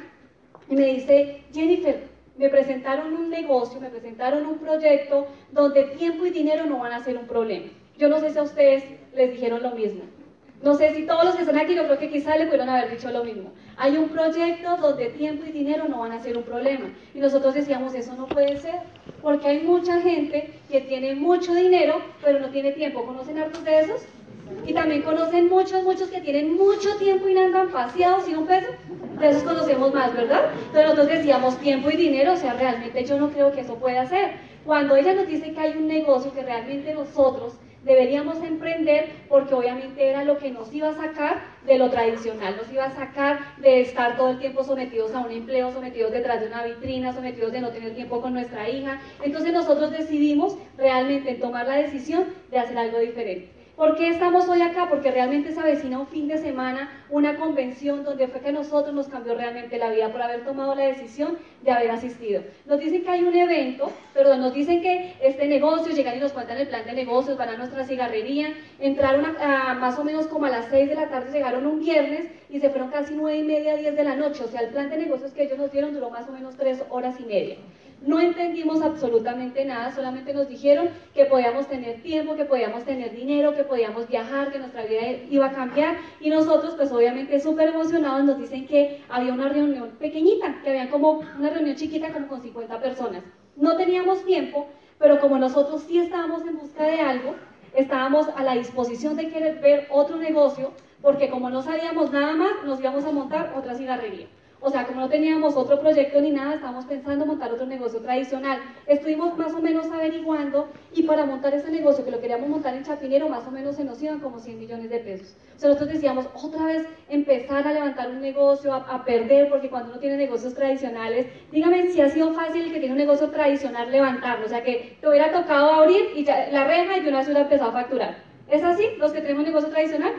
y me dice, Jennifer, me presentaron un negocio, me presentaron un proyecto donde tiempo y dinero no van a ser un problema. Yo no sé si a ustedes les dijeron lo mismo. No sé si todos los que están aquí, yo creo que quizás le pudieron haber dicho lo mismo. Hay un proyecto donde tiempo y dinero no van a ser un problema. Y nosotros decíamos, eso no puede ser, porque hay mucha gente que tiene mucho dinero, pero no tiene tiempo. ¿Conocen hartos de esos? Y también conocen muchos, muchos que tienen mucho tiempo y andan paseados sin un peso. De esos conocemos más, ¿verdad? Entonces nosotros decíamos tiempo y dinero, o sea, realmente yo no creo que eso pueda ser. Cuando ella nos dice que hay un negocio que realmente nosotros deberíamos emprender porque obviamente era lo que nos iba a sacar de lo tradicional, nos iba a sacar de estar todo el tiempo sometidos a un empleo, sometidos detrás de una vitrina, sometidos de no tener tiempo con nuestra hija. Entonces nosotros decidimos realmente tomar la decisión de hacer algo diferente. ¿Por qué estamos hoy acá? Porque realmente se avecina un fin de semana, una convención donde fue que a nosotros nos cambió realmente la vida por haber tomado la decisión de haber asistido. Nos dicen que hay un evento, perdón, nos dicen que este negocio, llegan y nos cuentan el plan de negocios, van a nuestra cigarrería, entraron a, más o menos como a las 6 de la tarde, llegaron un viernes y se fueron casi 9 y media, 10 de la noche. O sea, el plan de negocios que ellos nos dieron duró más o menos 3 horas y media. No entendimos absolutamente nada, solamente nos dijeron que podíamos tener tiempo, que podíamos tener dinero, que podíamos viajar, que nuestra vida iba a cambiar y nosotros pues obviamente súper emocionados nos dicen que había una reunión pequeñita, que había como una reunión chiquita como con 50 personas. No teníamos tiempo, pero como nosotros sí estábamos en busca de algo, estábamos a la disposición de querer ver otro negocio, porque como no sabíamos nada más, nos íbamos a montar otra cigarrería. O sea, como no teníamos otro proyecto ni nada, estábamos pensando montar otro negocio tradicional. Estuvimos más o menos averiguando y para montar ese negocio que lo queríamos montar en Chapinero, más o menos se nos iban como 100 millones de pesos. O sea, nosotros decíamos, otra vez empezar a levantar un negocio, a, a perder, porque cuando uno tiene negocios tradicionales, dígame si ha sido fácil el que tiene un negocio tradicional levantarlo. O sea, que te hubiera tocado abrir y ya, la reja y de una vez hubiera empezado a facturar. ¿Es así? ¿Los que tenemos negocio tradicional?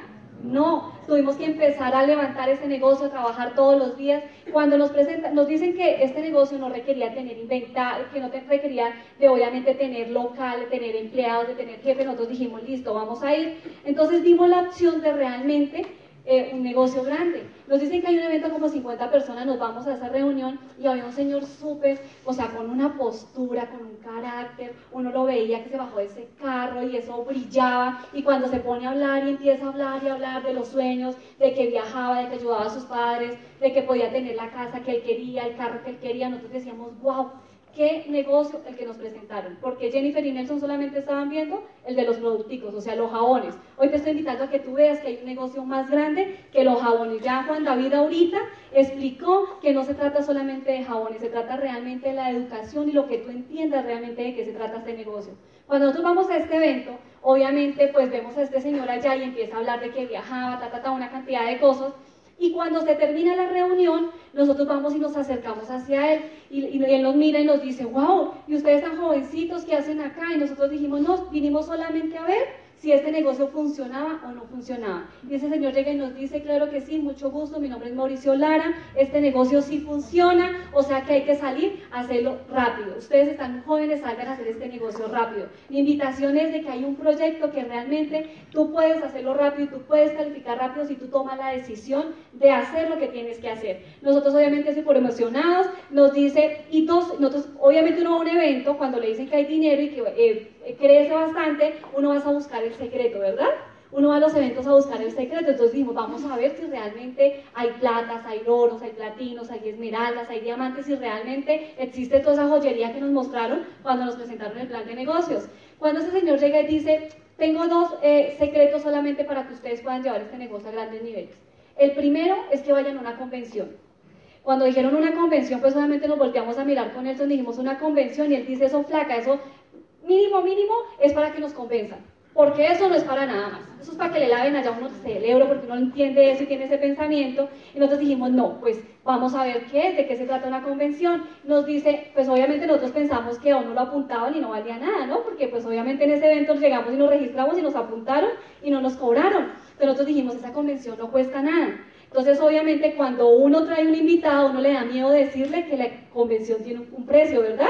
No, tuvimos que empezar a levantar ese negocio, a trabajar todos los días. Cuando nos presentan, nos dicen que este negocio no requería tener inventario, que no requería de obviamente tener local, de tener empleados, de tener jefe, nosotros dijimos, listo, vamos a ir. Entonces dimos la opción de realmente eh, un negocio grande. Nos dicen que hay un evento como 50 personas, nos vamos a esa reunión y había un señor súper, o sea, con una postura, con un carácter, uno lo veía que se bajó de ese carro y eso brillaba y cuando se pone a hablar y empieza a hablar y hablar de los sueños, de que viajaba, de que ayudaba a sus padres, de que podía tener la casa que él quería, el carro que él quería, nosotros decíamos, wow, qué negocio el que nos presentaron, porque Jennifer y Nelson solamente estaban viendo el de los producticos, o sea, los jabones. Hoy te estoy invitando a que tú veas que hay un negocio más grande que los jabones. Ya Juan David ahorita explicó que no se trata solamente de jabones, se trata realmente de la educación y lo que tú entiendas realmente de qué se trata este negocio. Cuando nosotros vamos a este evento, obviamente pues vemos a este señor allá y empieza a hablar de que viajaba, ta, ta, ta, una cantidad de cosas, y cuando se termina la reunión, nosotros vamos y nos acercamos hacia él y, y, él nos mira y nos dice, wow, y ustedes tan jovencitos, ¿qué hacen acá? Y nosotros dijimos, no, vinimos solamente a ver si este negocio funcionaba o no funcionaba. Y ese señor llega y nos dice, claro que sí, mucho gusto, mi nombre es Mauricio Lara, este negocio sí funciona, o sea que hay que salir a hacerlo rápido. Ustedes están jóvenes, salgan a hacer este negocio rápido. Mi invitación es de que hay un proyecto que realmente tú puedes hacerlo rápido y tú puedes calificar rápido si tú tomas la decisión de hacer lo que tienes que hacer. Nosotros obviamente súper emocionados, nos dice, y todos, nosotros obviamente uno va a un evento cuando le dicen que hay dinero y que... Eh, crece bastante, uno va a buscar el secreto, ¿verdad? Uno va a los eventos a buscar el secreto, entonces dijimos, vamos a ver si realmente hay platas, hay oros, hay platinos, hay esmeraldas, hay diamantes, si realmente existe toda esa joyería que nos mostraron cuando nos presentaron el plan de negocios. Cuando ese señor llega y dice, tengo dos eh, secretos solamente para que ustedes puedan llevar este negocio a grandes niveles. El primero es que vayan a una convención. Cuando dijeron una convención, pues solamente nos volteamos a mirar con él, dijimos una convención y él dice, eso flaca, eso mínimo, mínimo, es para que nos convenzan. Porque eso no es para nada más. Eso es para que le laven allá uno cerebro, porque uno entiende eso y tiene ese pensamiento. Y nosotros dijimos, no, pues vamos a ver qué es, de qué se trata una convención. Nos dice, pues obviamente nosotros pensamos que o no lo apuntaban y no valía nada, ¿no? Porque pues obviamente en ese evento llegamos y nos registramos y nos apuntaron y no nos cobraron. Entonces nosotros dijimos, esa convención no cuesta nada. Entonces, obviamente, cuando uno trae un invitado, uno le da miedo decirle que la convención tiene un precio, ¿verdad?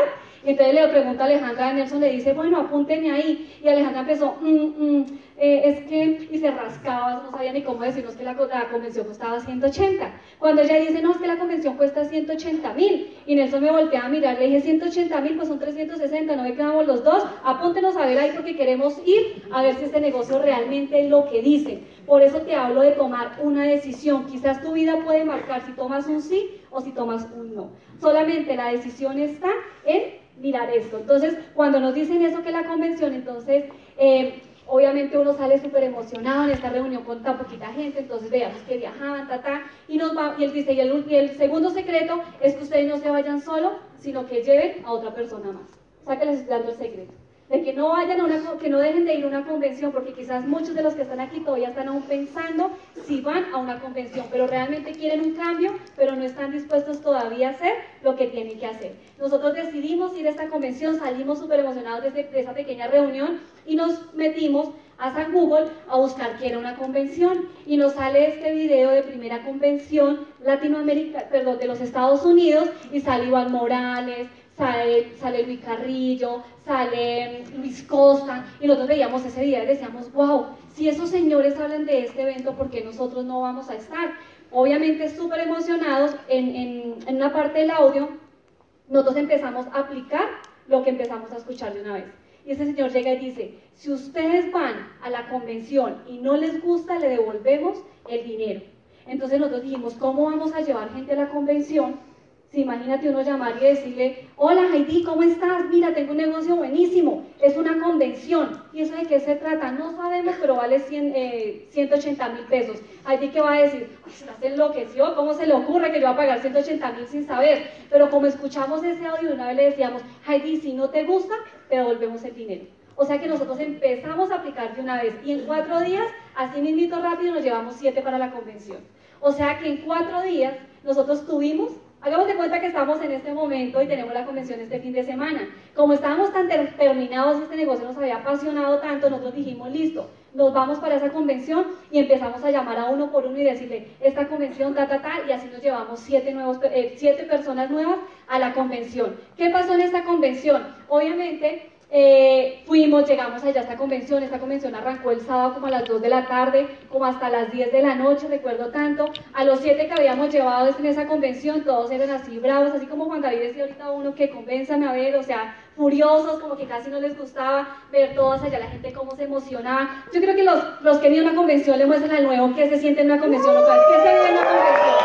Entonces le pregunta a Alejandra Nelson, le dice, bueno, apúnteme ahí. Y Alejandra empezó, mm, mm, eh, es que, y se rascaba, no sabía ni cómo decirnos que la, convención costaba 180. Cuando ella dice, no, es que la convención cuesta 180 mil. Y Nelson me voltea a mirar, le dije, 180 mil, pues son 360, no ve que vamos los dos. Apúntenos a ver ahí porque queremos ir a ver si este negocio realmente es lo que dice. Por eso te hablo de tomar una decisión. Quizás tu vida puede marcar si tomas un sí o si tomas un no. Solamente la decisión está en mirar esto. Entonces, cuando nos dicen eso que la convención, entonces, eh, obviamente uno sale súper emocionado en esta reunión con tan poquita gente, entonces veamos que viajaban, ta, ta, y, nos va, y él dice, y el, y el segundo secreto es que ustedes no se vayan solo, sino que lleven a otra persona más. O que les estoy dando el secreto de que no vayan a una, que no dejen de ir a una convención, porque quizás muchos de los que están aquí todavía están aún pensando si van a una convención, pero realmente quieren un cambio, pero no están dispuestos todavía a hacer lo que tienen que hacer. Nosotros decidimos ir a esta convención, salimos súper emocionados de, de esa pequeña reunión y nos metimos a San Google a buscar qué era una convención y nos sale este video de primera convención Latinoamérica, perdón, de los Estados Unidos y sale Iván Morales, sale, Luis Carrillo, sale mm, Luis Costa, y nosotros veíamos ese día y decíamos, wow, si esos señores hablan de este evento, ¿por qué nosotros no vamos a estar? Obviamente súper emocionados en, en, en una parte del audio, nosotros empezamos a aplicar lo que empezamos a escuchar de una vez. Y ese señor llega y dice, si ustedes van a la convención y no les gusta, le devolvemos el dinero. Entonces nosotros dijimos, ¿cómo vamos a llevar gente a la convención Imagínate uno llamar y decirle, hola Heidi, ¿cómo estás? Mira, tengo un negocio buenísimo, es una convención. ¿Y eso de qué se trata? No sabemos, pero vale 100, 180 mil pesos. Heidi, ¿qué va a decir? ¿Estás enloqueció? ¿Cómo se le ocurre que yo va a pagar 180 mil sin saber? Pero como escuchamos ese audio, una vez le decíamos, Heidi, si no te gusta, te devolvemos el dinero. O sea que nosotros empezamos a aplicar de una vez y en cuatro días, así mismito rápido, nos llevamos siete para la convención. O sea que en cuatro días nosotros tuvimos Hagamos de cuenta que estamos en este momento y tenemos la convención este fin de semana. Como estábamos tan terminados, este negocio nos había apasionado tanto, nosotros dijimos, listo, nos vamos para esa convención y empezamos a llamar a uno por uno y decirle, esta convención, ta, ta, ta, y así nos llevamos siete, nuevos, eh, siete personas nuevas a la convención. ¿Qué pasó en esta convención? Obviamente, eh, fuimos, llegamos allá a esta convención, esta convención arrancó el sábado como a las 2 de la tarde, como hasta las 10 de la noche, recuerdo tanto. A los siete que habíamos llevado en esa convención, todos eran así bravos, así como Juan David decía ahorita uno que convenzan a ver, o sea, furiosos, como que casi no les gustaba ver todos allá la gente cómo se emocionaba. Yo creo que los, los que ido a una convención le muestran al nuevo que se siente en una convención local, que se vive en una convención.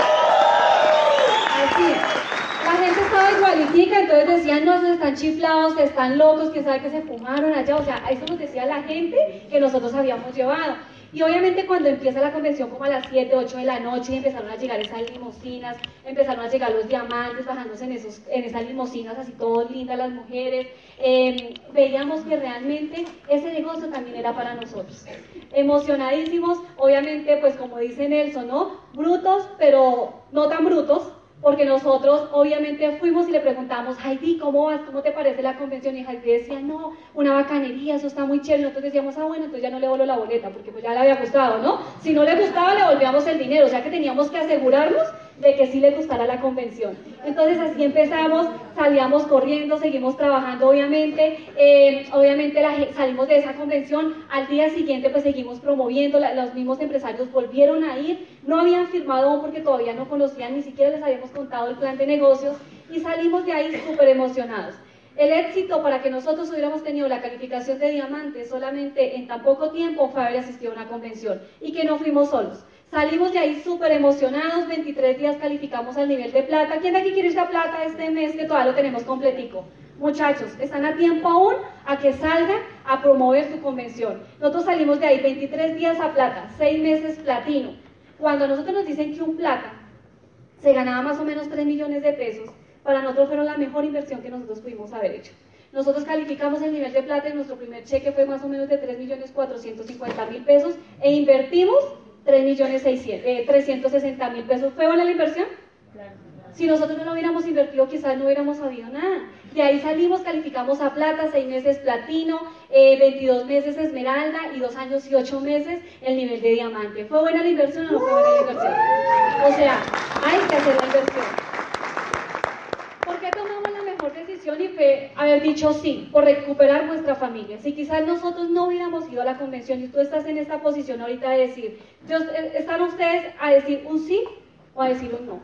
Así la gente estaba igualitica, entonces decían, no, esos están chiflados, están locos, que sabe que se fumaron allá, o sea, eso nos decía la gente que nosotros habíamos llevado. Y obviamente cuando empieza la convención como a las 7, 8 de la noche, empezaron a llegar esas limusinas, empezaron a llegar los diamantes bajándose en, esos, en esas limusinas, así todo lindas las mujeres, em, veíamos que realmente ese negocio también era para nosotros. Emocionadísimos, obviamente pues como dice Nelson, ¿no? Brutos, pero no tan brutos, porque nosotros obviamente fuimos y le preguntamos, Heidi, ¿cómo vas? ¿Cómo te parece la convención? Y Heidi decía, no, una bacanería, eso está muy chévere. Nosotros decíamos, ah, bueno, entonces ya no le voló la boleta, porque pues ya le había gustado, ¿no? Si no le gustaba, le volvíamos el dinero, o sea que teníamos que asegurarnos de que sí le gustara la convención. Entonces así empezamos, salíamos corriendo, seguimos trabajando obviamente, eh, obviamente salimos de esa convención, al día siguiente pues seguimos promoviendo, los mismos empresarios volvieron a ir, no habían firmado aún porque todavía no conocían, ni siquiera les habíamos contado el plan de negocios y salimos de ahí súper emocionados. El éxito para que nosotros hubiéramos tenido la calificación de diamante solamente en tan poco tiempo fue haber asistido a una convención y que no fuimos solos. Salimos de ahí súper emocionados, 23 días calificamos al nivel de plata. ¿Quién de aquí quiere irse a plata este mes que todavía lo tenemos completico? Muchachos, están a tiempo aún a que salgan a promover su convención. Nosotros salimos de ahí 23 días a plata, 6 meses platino. Cuando nosotros nos dicen que un plata se ganaba más o menos 3 millones de pesos, para nosotros fueron la mejor inversión que nosotros pudimos haber hecho. Nosotros calificamos el nivel de plata y nuestro primer cheque fue más o menos de 3 millones 450 mil pesos e invertimos 3 millones 360 eh, mil pesos. ¿Fue buena la inversión? Si nosotros no lo hubiéramos invertido, quizás no hubiéramos sabido nada. De ahí salimos, calificamos a plata, 6 meses platino, 22 eh, meses esmeralda y 2 años y 8 meses el nivel de diamante. ¿Fue buena la inversión o no fue buena la inversión? O sea, hay que hacer la inversión. ¿Por qué tomamos la mejor decisión y fue haber dicho sí, por recuperar nuestra familia? Si quizás nosotros no hubiéramos ido a la convención y tú estás en esta posición ahorita de decir, eh, ¿están ustedes a decir un sí o a decir un no?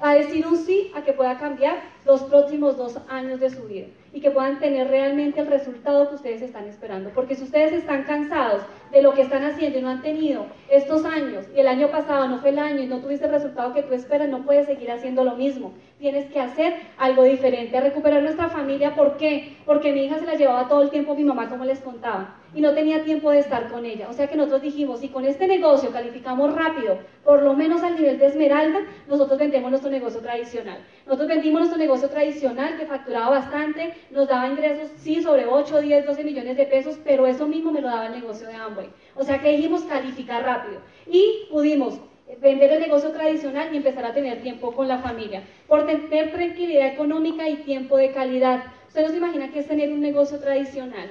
A decir un sí a que pueda cambiar los próximos dos años de su vida y que puedan tener realmente el resultado que ustedes están esperando. Porque si ustedes están cansados de lo que están haciendo y no han tenido estos años y el año pasado no fue el año y no tuviste el resultado que tú esperas, no puedes seguir haciendo lo mismo. Tienes que hacer algo diferente, a recuperar nuestra familia. ¿Por qué? Porque mi hija se la llevaba todo el tiempo mi mamá, como les contaba y no tenía tiempo de estar con ella. O sea que nosotros dijimos, si con este negocio calificamos rápido, por lo menos al nivel de Esmeralda, nosotros vendemos nuestro negocio tradicional. Nosotros vendimos nuestro negocio tradicional que facturaba bastante, nos daba ingresos, sí, sobre 8, 10, 12 millones de pesos, pero eso mismo me lo daba el negocio de Amway. O sea que dijimos calificar rápido y pudimos vender el negocio tradicional y empezar a tener tiempo con la familia, por tener tranquilidad económica y tiempo de calidad. Usted no se imagina que es tener un negocio tradicional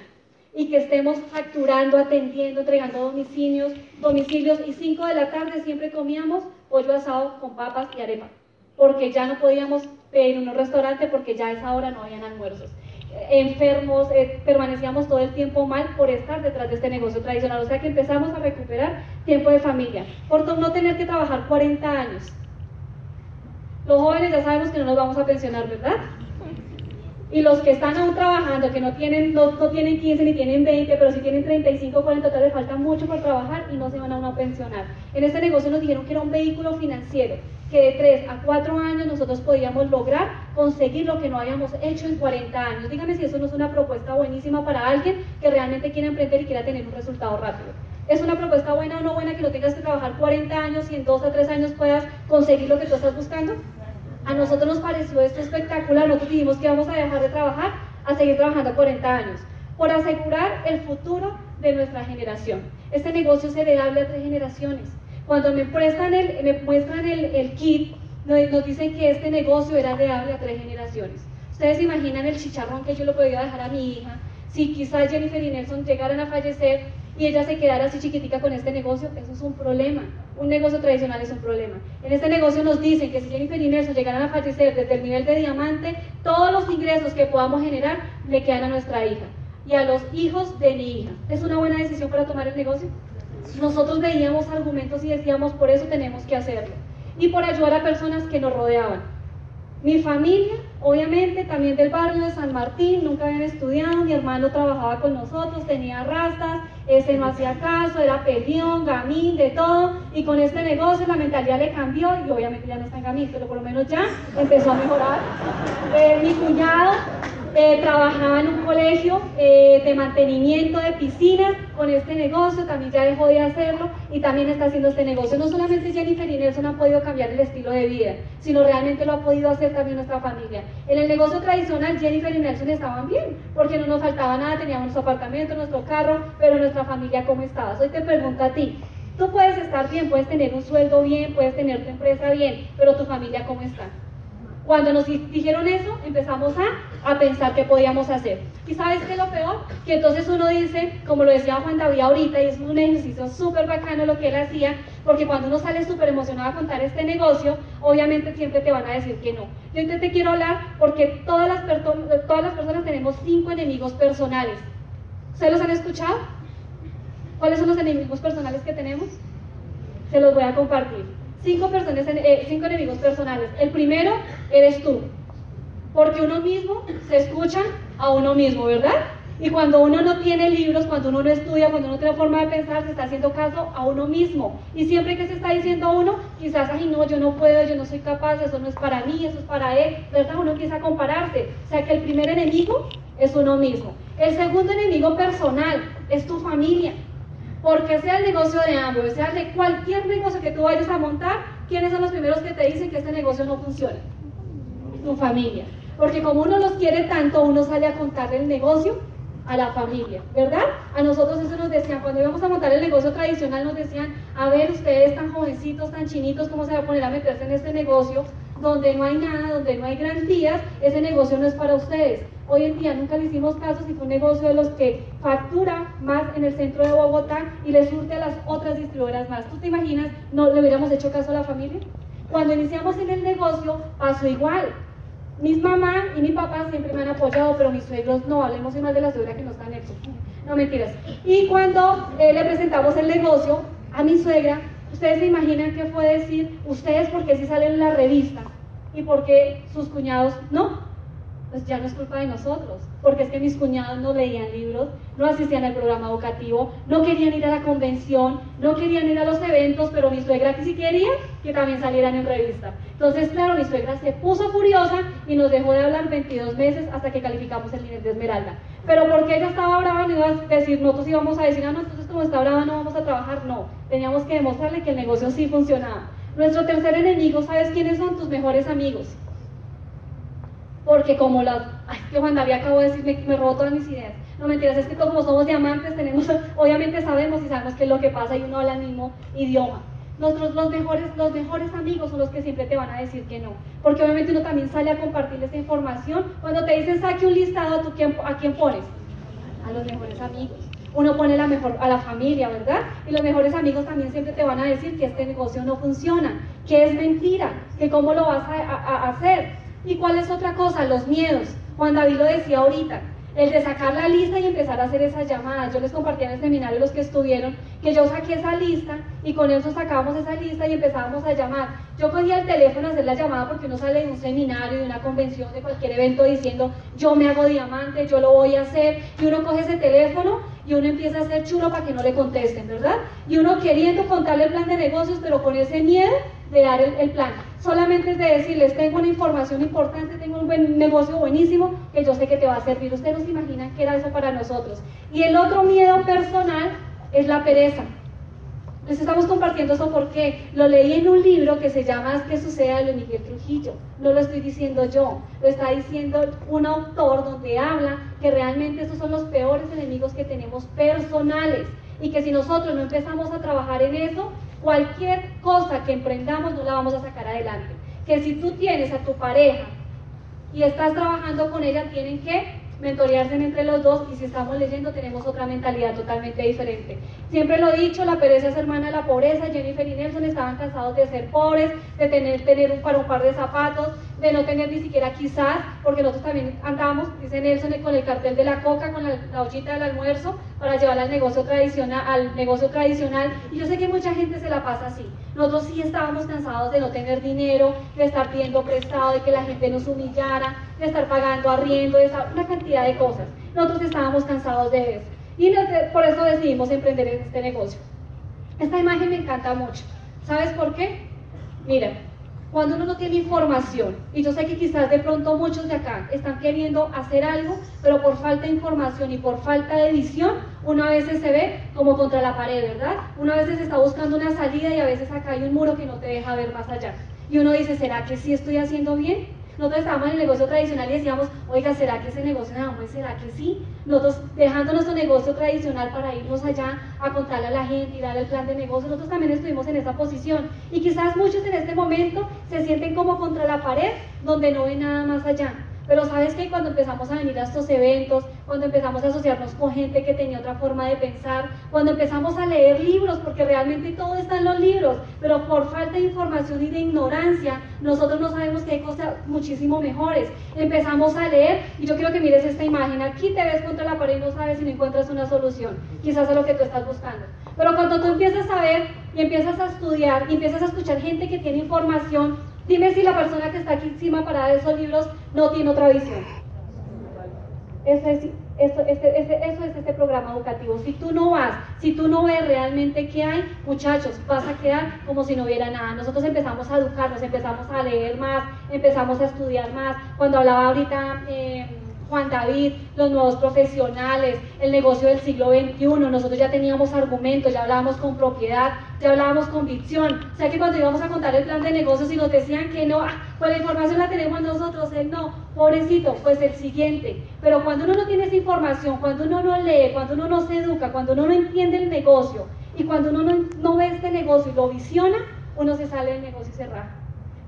y que estemos facturando, atendiendo, entregando domicilios, domicilios y 5 de la tarde siempre comíamos pollo asado con papas y arepa, porque ya no podíamos en un restaurante porque ya a esa hora no habían almuerzos. Enfermos, eh, permanecíamos todo el tiempo mal por estar detrás de este negocio tradicional, o sea que empezamos a recuperar tiempo de familia, por no tener que trabajar 40 años. Los jóvenes ya sabemos que no nos vamos a pensionar, ¿verdad? Y los que están aún trabajando, que no tienen, no, no tienen 15 ni tienen 20, pero si tienen 35, 40, total les falta mucho por trabajar y no se van a una pensionar. En este negocio nos dijeron que era un vehículo financiero, que de 3 a 4 años nosotros podíamos lograr conseguir lo que no habíamos hecho en 40 años. Dígame si eso no es una propuesta buenísima para alguien que realmente quiere emprender y quiera tener un resultado rápido. ¿Es una propuesta buena o no buena que no tengas que trabajar 40 años y en 2 a 3 años puedas conseguir lo que tú estás buscando? A nosotros nos pareció esto espectacular, nosotros dijimos que vamos a dejar de trabajar a seguir trabajando 40 años, por asegurar el futuro de nuestra generación. Este negocio es heredable a tres generaciones. Cuando me, prestan el, me muestran el, el kit, nos, dicen que este negocio era heredable a tres generaciones. Ustedes imaginan el chicharrón que yo le podía dejar a mi hija, si quizás Jennifer y Nelson llegaran a fallecer y ella se quedara así chiquitica con este negocio, eso es un problema. Un negocio tradicional es un problema. En este negocio nos dicen que si Jennifer y Nelson llegaran a fallecer desde el nivel de diamante, todos los ingresos que podamos generar le quedan a nuestra hija y a los hijos de mi hija. ¿Es una buena decisión para tomar el negocio? Nosotros veíamos argumentos y decíamos, por eso tenemos que hacerlo. Y por ayudar a personas que nos rodeaban. Mi familia, obviamente, también del barrio de San Martín, nunca habían estudiado, mi hermano trabajaba con nosotros, tenía rastas, ese no hacía caso, era peleón, gamín, de todo, y con este negocio la mentalidad le cambió, y obviamente ya no está en gamín, pero por lo menos ya empezó a mejorar. Eh, mi cuñado eh, trabajaba en un colegio eh, de mantenimiento de piscinas con este negocio, también ya dejó de hacerlo y también está haciendo este negocio. No solamente Jennifer y Nelson han podido cambiar el estilo de vida, sino realmente lo ha podido hacer también nuestra familia. En el negocio tradicional Jennifer y Nelson estaban bien, porque no nos faltaba nada, teníamos nuestro apartamento, nuestro carro, pero nuestra familia ¿cómo estaba? Hoy te pregunto a ti, tú puedes estar bien, puedes tener un sueldo bien, puedes tener tu empresa bien, pero tu familia ¿cómo está? Cuando nos dijeron eso, empezamos a, a pensar qué podíamos hacer. ¿Y sabes qué es lo peor? Que entonces uno dice, como lo decía Juan David ahorita, y es un ejercicio súper bacano lo que él hacía, porque cuando uno sale súper emocionado a contar este negocio, obviamente siempre te van a decir que no. Yo entonces te quiero hablar porque todas las, todas las personas tenemos cinco enemigos personales. ¿Ustedes los han escuchado? ¿Cuáles son los enemigos personales que tenemos? Se los voy a compartir cinco, personas, eh, cinco enemigos personales. El primero eres tú, porque uno mismo se escucha a uno mismo, ¿verdad? Y cuando uno no tiene libros, cuando uno no estudia, cuando uno no tiene forma de pensar, se está haciendo caso a uno mismo. Y siempre que se está diciendo a uno, quizás, ay no, yo no puedo, yo no soy capaz, eso no es para mí, eso es para él, ¿verdad? Uno empieza a compararse. O sea que el primer enemigo es uno mismo. El segundo enemigo personal es tu familia. Porque sea el negocio de ambos, sea de cualquier negocio que tú vayas a montar, ¿quiénes son los primeros que te dicen que este negocio no funciona? Tu familia. Porque como uno los quiere tanto, uno sale a contarle el negocio a la familia, ¿verdad? A nosotros eso nos decían, cuando íbamos a montar el negocio tradicional, nos decían, a ver, ustedes tan jovencitos, tan chinitos, ¿cómo se va a poner a meterse en este negocio? Donde no hay nada, donde no hay garantías, ese negocio no es para ustedes. Hoy en día nunca le hicimos caso si fue un negocio de los que factura más en el centro de Bogotá y le surte a las otras distribuidoras más. ¿Tú te imaginas, no le hubiéramos hecho caso a la familia? Cuando iniciamos en el negocio pasó igual. Mis mamá y mi papá siempre me han apoyado, pero mis suegros no, hablemos más de la suegra que no están hechos. No mentiras. Y cuando eh, le presentamos el negocio a mi suegra, ustedes se imaginan qué fue decir, ustedes porque sí salen en la revista y porque sus cuñados no pues ya no es culpa de nosotros, porque es que mis cuñados no leían libros, no asistían al programa educativo, no querían ir a la convención, no querían ir a los eventos, pero mi suegra sí quería que también salieran en revista. Entonces, claro, mi suegra se puso furiosa y nos dejó de hablar 22 meses hasta que calificamos el nivel de Esmeralda. Pero porque ella estaba brava, no iba a decir, nosotros íbamos a decir, ah, no, entonces como está brava no vamos a trabajar. No, teníamos que demostrarle que el negocio sí funcionaba. Nuestro tercer enemigo, ¿sabes quiénes son? Tus mejores amigos porque como las, ay, que Juan David acabo de decir, me, me robó todas mis ideas. No mentiras, es que como somos diamantes, tenemos, [laughs] obviamente sabemos y sabemos qué es lo que pasa y uno habla el mismo idioma. Nosotros los mejores, los mejores amigos son los que siempre te van a decir que no. Porque obviamente uno también sale a compartir esa información. Cuando te dicen saque un listado, ¿tú quién, ¿a quién pones? A los mejores amigos. Uno pone la mejor, a la familia, ¿verdad? Y los mejores amigos también siempre te van a decir que este negocio no funciona, que es mentira, que cómo lo vas a, hacer. ¿Y cuál es otra cosa? Los miedos. Juan David lo decía ahorita. el de sacar la lista y empezar a hacer esas llamadas. Yo les compartí en el seminario los que estuvieron, que yo saqué esa lista y con eso sacábamos esa lista y empezábamos a llamar. Yo cogía el teléfono a hacer la llamada porque uno sale de un seminario, de una convención, de cualquier evento diciendo, yo me hago diamante, yo lo voy a hacer, y uno coge ese teléfono y uno empieza a hacer chulo para que no le contesten, ¿verdad? Y uno queriendo contarle el plan de negocios, pero con ese miedo de dar el, plan. Solamente es de decirles, tengo una información importante, tengo un buen negocio buenísimo que yo sé que te va a servir. Ustedes no se imaginan qué era eso para nosotros. Y el otro miedo personal es la pereza. Les estamos compartiendo eso porque lo leí en un libro que se llama ¿Qué sucede a Miguel Trujillo? No lo estoy diciendo yo, lo está diciendo un autor donde habla que realmente esos son los peores enemigos que tenemos personales y que si nosotros no empezamos a trabajar en eso, cualquier cosa que emprendamos no la vamos a sacar adelante. Que si tú tienes a tu pareja y estás trabajando con ella, tienen que mentorearse entre los dos y si estamos leyendo tenemos otra mentalidad totalmente diferente. Siempre lo he dicho, la pereza es hermana de la pobreza, Jennifer y Nelson estaban cansados de ser pobres, de tener, tener un, par de zapatos, de no tener ni siquiera quizás, porque nosotros también andamos, dice Nelson, con el cartel de la coca, con la, la ollita del almuerzo, para llevar al negocio tradicional, al negocio tradicional. Y yo sé que mucha gente se la pasa así. Nosotros sí estábamos cansados de no tener dinero, de estar pidiendo prestado, de que la gente nos humillara, de estar pagando arriendo, de una cantidad de cosas. Nosotros estábamos cansados de eso. Y por eso decidimos emprender este negocio. Esta imagen me encanta mucho. ¿Sabes por qué? Mira, cuando uno no tiene información, y yo sé que quizás de pronto muchos de acá están queriendo hacer algo, pero por falta de información y por falta de visión, uno a veces se ve como contra la pared, ¿verdad? Uno a veces está buscando una salida y a veces acá hay un muro que no te deja ver más allá. Y uno dice, ¿será que sí estoy haciendo bien? Nosotros estábamos en el negocio tradicional y decíamos, oiga, ¿será que ese negocio de Amway, será que sí? Nosotros dejando nuestro negocio tradicional para irnos allá a contarle a la gente y darle el plan de negocio, nosotros también estuvimos en esa posición. Y quizás muchos en este momento se sienten como contra la pared, donde no ven nada más allá. Pero sabes que cuando empezamos a venir a estos eventos, cuando empezamos a asociarnos con gente que tenía otra forma de pensar, cuando empezamos a leer libros, porque realmente todo está en los libros, pero por falta de información y de ignorancia, nosotros no sabemos que hay cosas muchísimo mejores. Empezamos a leer y yo quiero que mires esta imagen. Aquí te ves contra la pared y no sabes si no encuentras una solución. Quizás es lo que tú estás buscando. Pero cuando tú empiezas a ver y empiezas a estudiar y empiezas a escuchar gente que tiene información, Dime si la persona que está aquí encima para de esos libros no tiene otra visión. Eso es, eso, eso es este programa educativo. Si tú no vas, si tú no ves realmente qué hay, muchachos, vas a quedar como si no hubiera nada. Nosotros empezamos a educarnos, empezamos a leer más, empezamos a estudiar más. Cuando hablaba ahorita... Eh, Juan David, los nuevos profesionales, el negocio del siglo XXI. Nosotros ya teníamos argumentos, ya hablábamos con propiedad, ya hablábamos con visión. O sea que cuando íbamos a contar el plan de negocios y nos decían que no, ah, pues la información la tenemos nosotros, él no, pobrecito, pues el siguiente. Pero cuando uno no tiene esa información, cuando uno no lee, cuando uno no se educa, cuando uno no entiende el negocio y cuando uno no, no ve este negocio y lo visiona, uno se sale del negocio y se raja.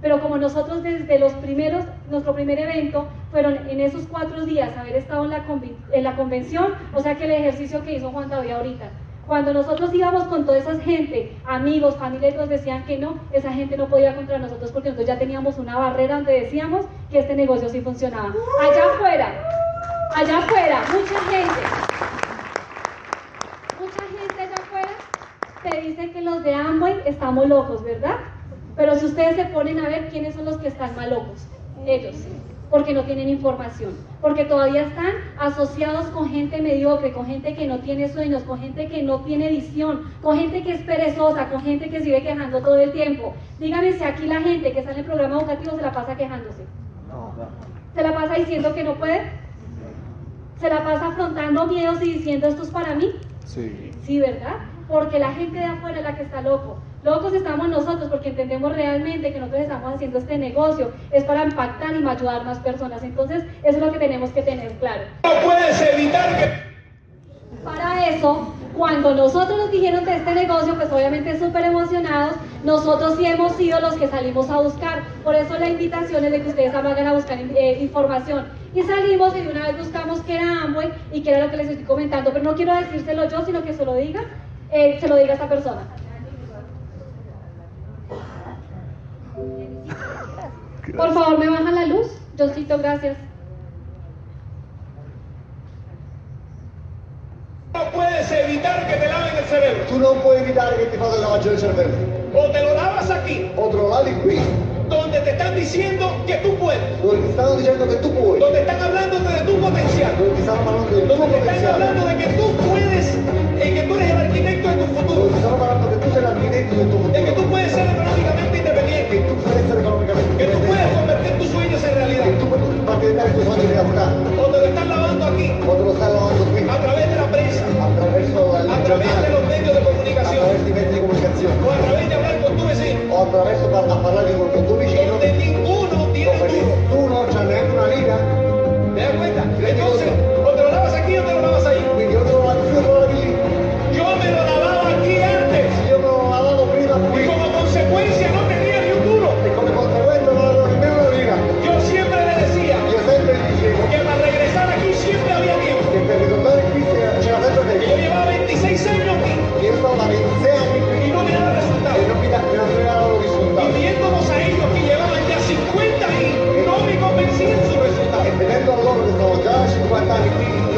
Pero como nosotros desde los primeros, nuestro primer evento fueron en esos cuatro días haber estado en la, en la convención, o sea que el ejercicio que hizo Juan todavía ahorita, cuando nosotros íbamos con toda esa gente, amigos, familias, nos decían que no, esa gente no podía contra nosotros porque nosotros ya teníamos una barrera donde decíamos que este negocio sí funcionaba. Allá afuera, allá afuera, mucha gente, mucha gente allá afuera te dice que los de Amway estamos locos, ¿verdad? Pero si ustedes se ponen a ver quiénes son los que están malocos, ellos, porque no tienen información, porque todavía están asociados con gente mediocre, con gente que no tiene sueños, con gente que no tiene visión, con gente que es perezosa, con gente que sigue quejando todo el tiempo. Díganme si aquí la gente que está en el programa educativo se la pasa quejándose. Se la pasa diciendo que no puede. Se la pasa afrontando miedos y diciendo esto es para mí. Sí. Sí, ¿verdad? Porque la gente de afuera es la que está loco. Locos estamos nosotros porque entendemos realmente que nosotros estamos haciendo este negocio, es para impactar y ayudar a más personas. Entonces, eso es lo que tenemos que tener claro. No puedes evitar que... Para eso, cuando nosotros nos dijeron de este negocio, pues obviamente súper emocionados, nosotros sí hemos sido los que salimos a buscar. Por eso la invitación es de que ustedes vayan a buscar eh, información. Y salimos y de una vez buscamos qué era Amway y qué era lo que les estoy comentando. Pero no quiero decírselo yo, sino que se lo diga, eh, se lo diga esta persona. Por favor, me baja la luz. Josito, gracias. No puedes evitar que te laven el cerebro. Tú no puedes evitar que te pase la lavación del cerebro. O te lo lavas aquí. O te lo lavas aquí. Donde te están diciendo que tú puedes. Donde te están diciendo que tú puedes. Donde están hablando de tu potencial. Donde te están hablando de tu Donde potencial. están hablando de que tú puedes, eh, que tú eres el arquitecto de tu futuro. Donde te están hablando de que tú eres el arquitecto de tu futuro. De que tú puedes ser económicamente independiente. Que tú puedes ser económicamente que tú indipendente, convertir tus sueños en realidad. che tu puoi far diventare i tuoi sogni realtà, O te lo están lavando aquí, lo lavando a través de la prensa, a través de los medios de comunicación, attraverso i mezzi di comunicazione, o a través de hablar con tu vecino, o attraverso par- a parlare con il tuo vicino, donde ninguno tiene nessuno c'ha neanche una linea, ¿Te das cuenta? Entonces, o te lo lavas aquí o te lo lavas ahí. Già 50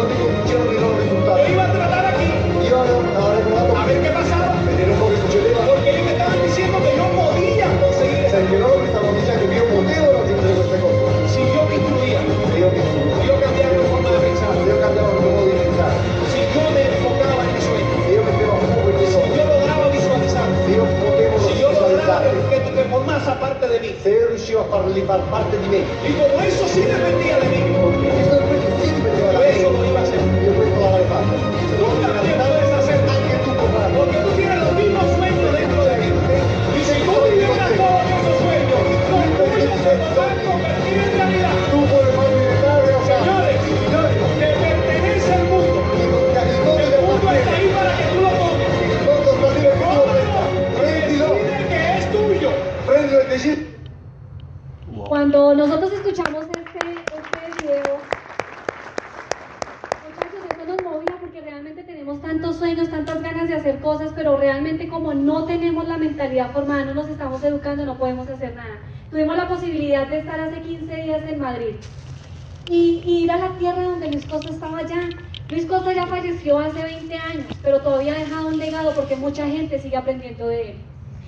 mucha gente sigue aprendiendo de él.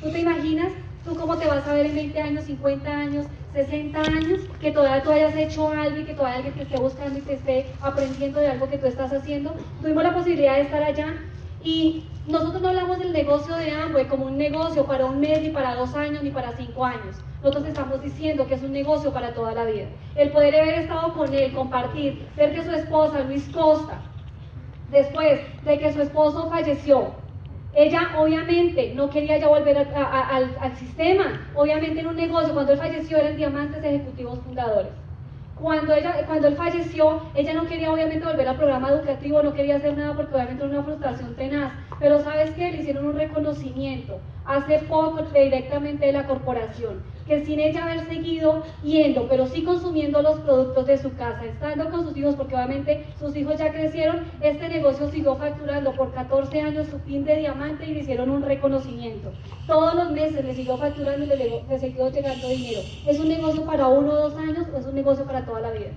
¿Tú te imaginas? ¿Tú cómo te vas a ver en 20 años, 50 años, 60 años? Que todavía tú hayas hecho algo y que todavía alguien te esté buscando y te esté aprendiendo de algo que tú estás haciendo. Tuvimos la posibilidad de estar allá y nosotros no hablamos del negocio de Amway como un negocio para un mes, ni para dos años, ni para cinco años. Nosotros estamos diciendo que es un negocio para toda la vida. El poder haber estado con él, compartir, ver que su esposa, Luis Costa, después de que su esposo falleció, ella obviamente no quería ya volver al, sistema. Obviamente en un negocio, cuando él falleció eran diamantes ejecutivos fundadores. Cuando, ella, cuando él falleció, ella no quería obviamente volver al programa educativo, no quería hacer nada porque obviamente era una frustración tenaz. Pero sabes qué, le hicieron un reconocimiento hace poco directamente de la corporación, que sin ella haber seguido yendo, pero sí consumiendo los productos de su casa, estando con sus hijos, porque obviamente sus hijos ya crecieron, este negocio siguió facturando por 14 años su pin de diamante y le hicieron un reconocimiento. Todos los meses le siguió facturando y le, le siguió llegando dinero. ¿Es un negocio para uno o dos años o es un negocio para toda la vida?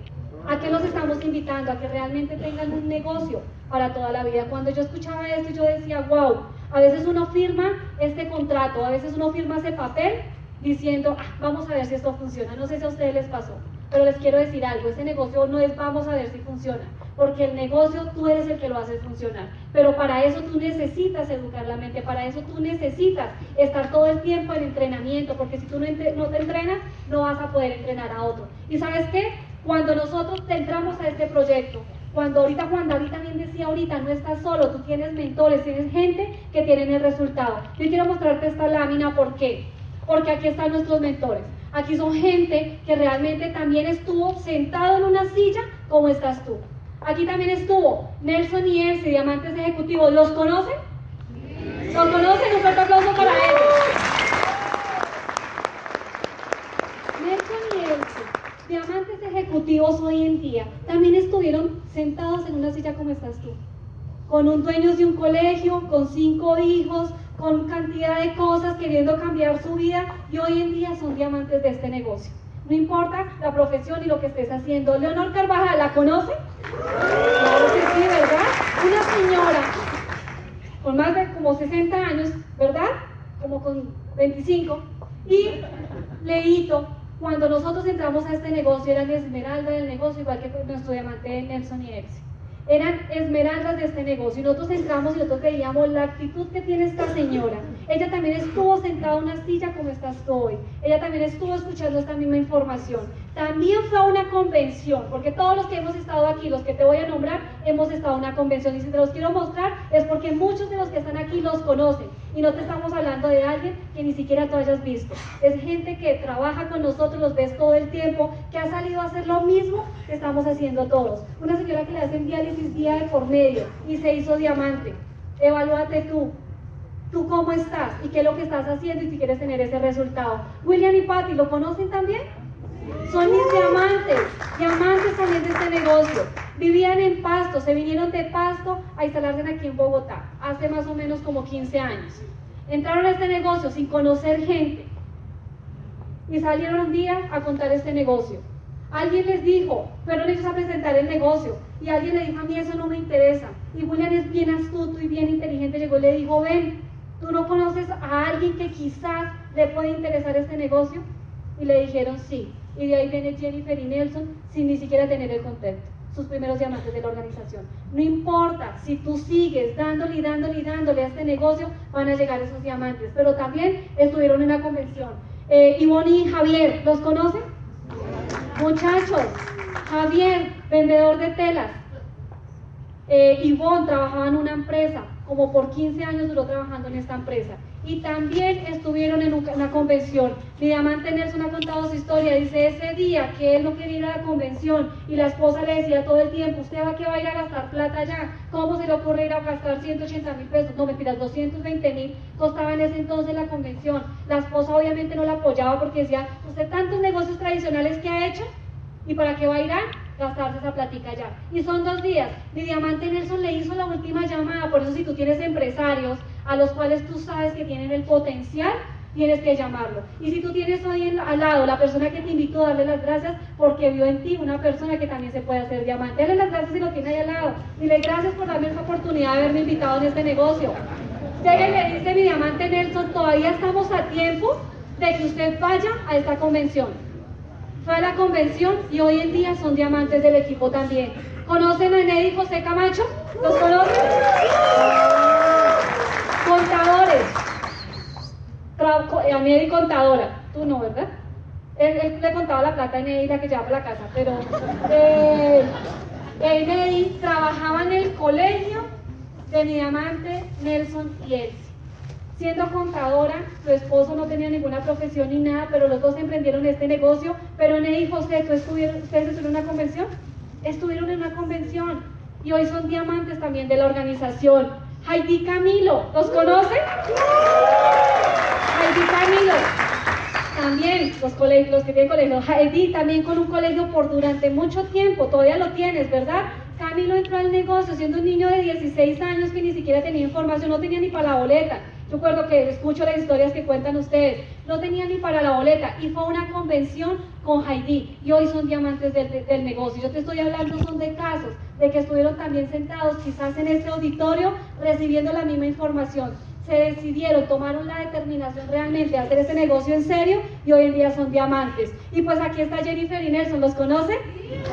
¿A qué los estamos invitando? A que realmente tengan un negocio para toda la vida. Cuando yo escuchaba esto, yo decía, wow, a veces uno firma este contrato, a veces uno firma ese papel diciendo, "Ah, vamos a ver si esto funciona. No sé si a ustedes les pasó, pero les quiero decir algo, ese negocio no es vamos a ver si funciona, porque el negocio tú eres el que lo hace funcionar. Pero para eso tú necesitas educar la mente, para eso tú necesitas estar todo el tiempo en entrenamiento, porque si tú no, no te entrenas, no vas a poder entrenar a otro. ¿Y sabes qué? Cuando nosotros entramos a este proyecto, cuando ahorita Juan David también decía ahorita, no estás solo, tú tienes mentores, tienes gente que tienen el resultado. Yo quiero mostrarte esta lámina, ¿por qué? Porque aquí están nuestros mentores. Aquí son gente que realmente también estuvo sentado en una silla como estás tú. Aquí también estuvo Nelson y Elsie, diamantes ejecutivos. ¿Los conocen? ¿Los conocen? Un fuerte aplauso para ellos. Nelson y Elsie, diamantes ejecutivos hoy en día, también estuvieron sentados en una silla como estás tú. Con un dueño de un colegio, con cinco hijos, con cantidad de cosas, queriendo cambiar su vida y hoy en día son diamantes de este negocio. No importa la profesión y lo que estés haciendo. Leonor Carvajal, ¿la conoce? Claro que sí, ¿verdad? Una señora con más de como como 60 años, ¿verdad? Como con 25. Y Leito, cuando nosotros entramos a este negocio, era la esmeralda del negocio, igual que nuestro diamante Nelson y Exi eran esmeraldas de este negocio. Y nosotros entramos y nosotros veíamos la actitud que tiene esta señora. Ella también estuvo sentada en una silla como estás tú hoy. Ella también estuvo escuchando esta misma información. También fue a una convención, porque todos los que hemos estado aquí, los que te voy a nombrar, hemos estado en una convención. Y si te los quiero mostrar es porque muchos de los que están aquí los conocen. Y no te estamos hablando de alguien que ni siquiera tú hayas visto. Es gente que trabaja con nosotros, los ves todo el tiempo, que ha salido a hacer lo mismo que estamos haciendo todos. Una señora que le hacen diálisis día de por medio y se hizo diamante. Evalúate tú. ¿Tú cómo estás? ¿Y qué es lo que estás haciendo? Y si quieres tener ese resultado. William y Patty, ¿lo conocen también? Son mis diamantes, diamantes también de este negocio. Vivían en Pasto, se vinieron de Pasto a instalarse aquí en Bogotá, hace más o menos como 15 años. Entraron a este negocio sin conocer gente y salieron un día a contar este negocio. Alguien les dijo, fueron ellos a presentar el negocio y alguien le dijo, a mí eso no me interesa. Y William es bien astuto y bien inteligente, llegó y le dijo, ven, ¿tú no conoces a alguien que quizás le puede interesar este negocio? Y le dijeron, sí. Y de ahí viene Jennifer y Nelson sin ni siquiera tener el contacto, sus primeros diamantes de la organización. No importa, si tú sigues dándole y dándole y dándole a este negocio, van a llegar esos diamantes. Pero también estuvieron en la convención. Eh, Ivonne y Javier, ¿los conocen? Muchachos, Javier, vendedor de telas. Eh, Ivonne trabajaba en una empresa, como por 15 años duró trabajando en esta empresa y también estuvieron en una convención. Mi diamante Nelson ha contado su historia, dice ese día que él no quería ir a la convención y la esposa le decía todo el tiempo, usted va que va a ir a gastar plata allá, ¿cómo se le ocurre ir a gastar 180 mil pesos? No, mentiras, 220 mil costaba en ese entonces la convención. La esposa obviamente no la apoyaba porque decía, usted tantos negocios tradicionales que ha hecho y para qué va a ir a gastarse esa platica allá. Y son dos días. Mi diamante Nelson le hizo la última llamada, por eso si tú tienes empresarios, a los cuales tú sabes que tienen el potencial, tienes que llamarlo. Y si tú tienes hoy al lado la persona que te invitó darle las gracias porque vio en ti una persona que también se puede hacer diamante, dale las gracias si lo tiene ahí al lado. Dile gracias por darme esta oportunidad de haberme invitado en este negocio. Llega y le dice mi diamante Nelson, todavía estamos a tiempo de que usted vaya a esta convención. Fue a la convención y hoy en día son diamantes del equipo también. ¿Conocen a Nedy José Camacho? ¿Los conocen? Contadores. A Nedy contadora. Tú no, ¿verdad? Él, le contaba la plata a Nedy, la que llevaba a la casa, pero eh, Nedy trabajaba en el colegio de mi diamante Nelson y Elsie. Siendo contadora, su esposo no tenía ninguna profesión ni nada, pero los dos emprendieron este negocio. Pero Nedy y José, ¿tú estuvieron, ¿ustedes estuvieron en una convención? Estuvieron en una convención y hoy son diamantes también de la organización. Heidi Camilo, ¿los conocen? Heidi Camilo, también los, colegios, los que tienen colegio. Heidi también con un colegio por durante mucho tiempo, todavía lo tienes, ¿verdad? Camilo entró al negocio siendo un niño de 16 años que ni siquiera tenía información, no tenía ni para la boleta. Yo recuerdo que escucho las historias que cuentan ustedes. No tenía ni para la boleta y fue una convención con Heidi y hoy son diamantes del, del, negocio. Yo te estoy hablando son de casos de que estuvieron también sentados quizás en este auditorio recibiendo la misma información. Se decidieron, tomaron la determinación realmente de hacer este negocio en serio y hoy en día son diamantes. Y pues aquí está Jennifer y Nelson, ¿los conocen?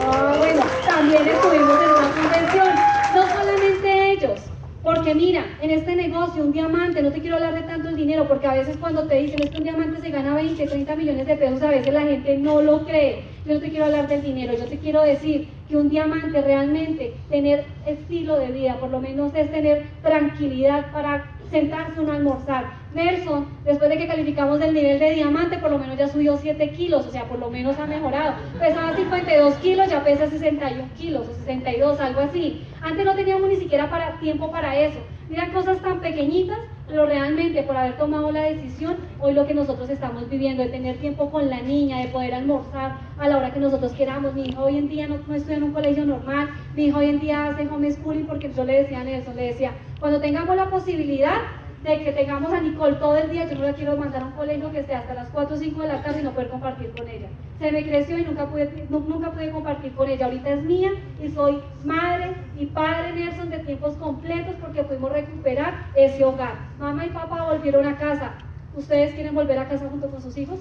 Ah, bueno, también estuvimos en una convención. No solamente ellos, porque mira, en este negocio un diamante, no te quiero hablar de tanto el dinero, porque a veces cuando te dicen es que un diamante se gana 20, 30 millones de pesos, a veces la gente no lo cree. Yo no te quiero hablar del dinero, yo te quiero decir que un diamante realmente, tener estilo de vida, por lo menos es tener tranquilidad para sentarse a almorzar. Nelson, después de que calificamos el nivel de diamante, por lo menos ya subió 7 kilos, o sea, por lo menos ha mejorado. Pesaba 52 kilos, ya pesa 61 kilos o 62, algo así. Antes no teníamos ni siquiera para, tiempo para eso. Mira cosas tan pequeñitas, pero realmente por haber tomado la decisión, hoy lo que nosotros estamos viviendo, de tener tiempo con la niña, de poder almorzar a la hora que nosotros queramos. Mi hija hoy en día no, no estudia en un colegio normal, mi hija hoy en día hace homeschooling porque yo le decía a Nelson, le decía, cuando tengamos la posibilidad, de que tengamos a Nicole todo el día, yo no la quiero mandar a un colegio que esté hasta las 4 o 5 de la tarde y no poder compartir con ella. Se me creció y nunca pude, nunca pude compartir con ella. Ahorita es mía y soy madre y padre Nelson de tiempos completos porque pudimos recuperar ese hogar. Mamá y papá volvieron a casa. ¿Ustedes quieren volver a casa junto con sus hijos?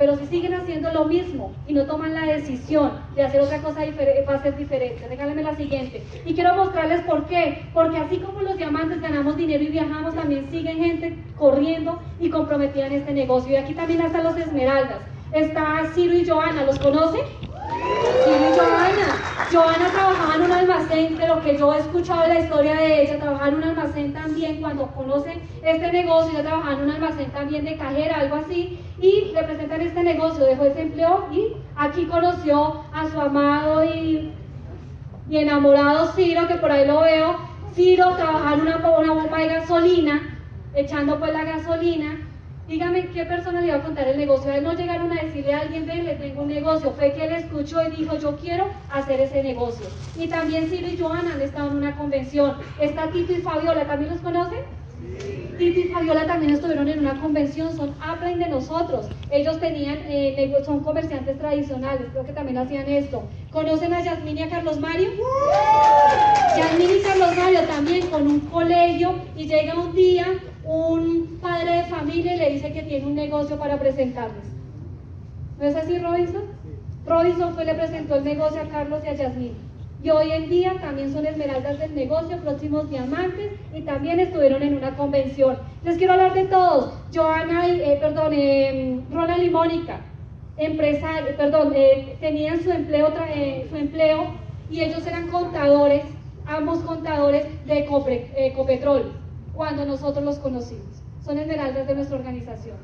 Pero si siguen haciendo lo mismo y no toman la decisión de hacer otra cosa diferente, va a ser diferente. Regálenme la siguiente. Y quiero mostrarles por qué. Porque así como los diamantes ganamos dinero y viajamos, también siguen gente corriendo y comprometida en este negocio. Y aquí también están los esmeraldas. Está Ciro y Joana, ¿los conocen? Joana trabajaba en un almacén, de lo que yo he escuchado la historia de ella, trabajaba en un almacén también, cuando conocen este negocio, ella trabajaba en un almacén también de cajera, algo así, y le presentan este negocio, dejó ese empleo y aquí conoció a su amado y, y enamorado Ciro, que por ahí lo veo. Ciro trabajaba en una, una bomba de gasolina, echando pues la gasolina, Dígame qué persona le iba a contar el negocio. A él no llegaron a decirle a alguien, ven, le tengo un negocio. Fue que él escuchó y dijo, yo quiero hacer ese negocio. Y también Ciro y Joana han estado en una convención. Está Tito y Fabiola, ¿también los conocen? Tito y Fabiola también estuvieron en una convención, son Upline de nosotros. Ellos tenían, eh, son comerciantes tradicionales, creo que también hacían esto. ¿Conocen a Yasmín y a Carlos Mario? Yasmín y Carlos Mario también con un colegio y llega un día un padre de familia y le dice que tiene un negocio para presentarles. ¿No es así, Robinson? Robinson fue le presentó el negocio a Carlos y a Yasmín. Y hoy en día también son esmeraldas del negocio, próximos diamantes y también estuvieron en una convención. Les quiero hablar de todos. Joana, eh, perdón, eh, Ronald y Mónica, empresarios, perdón, eh, tenían su empleo, eh, su empleo y ellos eran contadores, ambos contadores de Copetrol cuando nosotros los conocimos. Son esmeraldas de nuestra organización.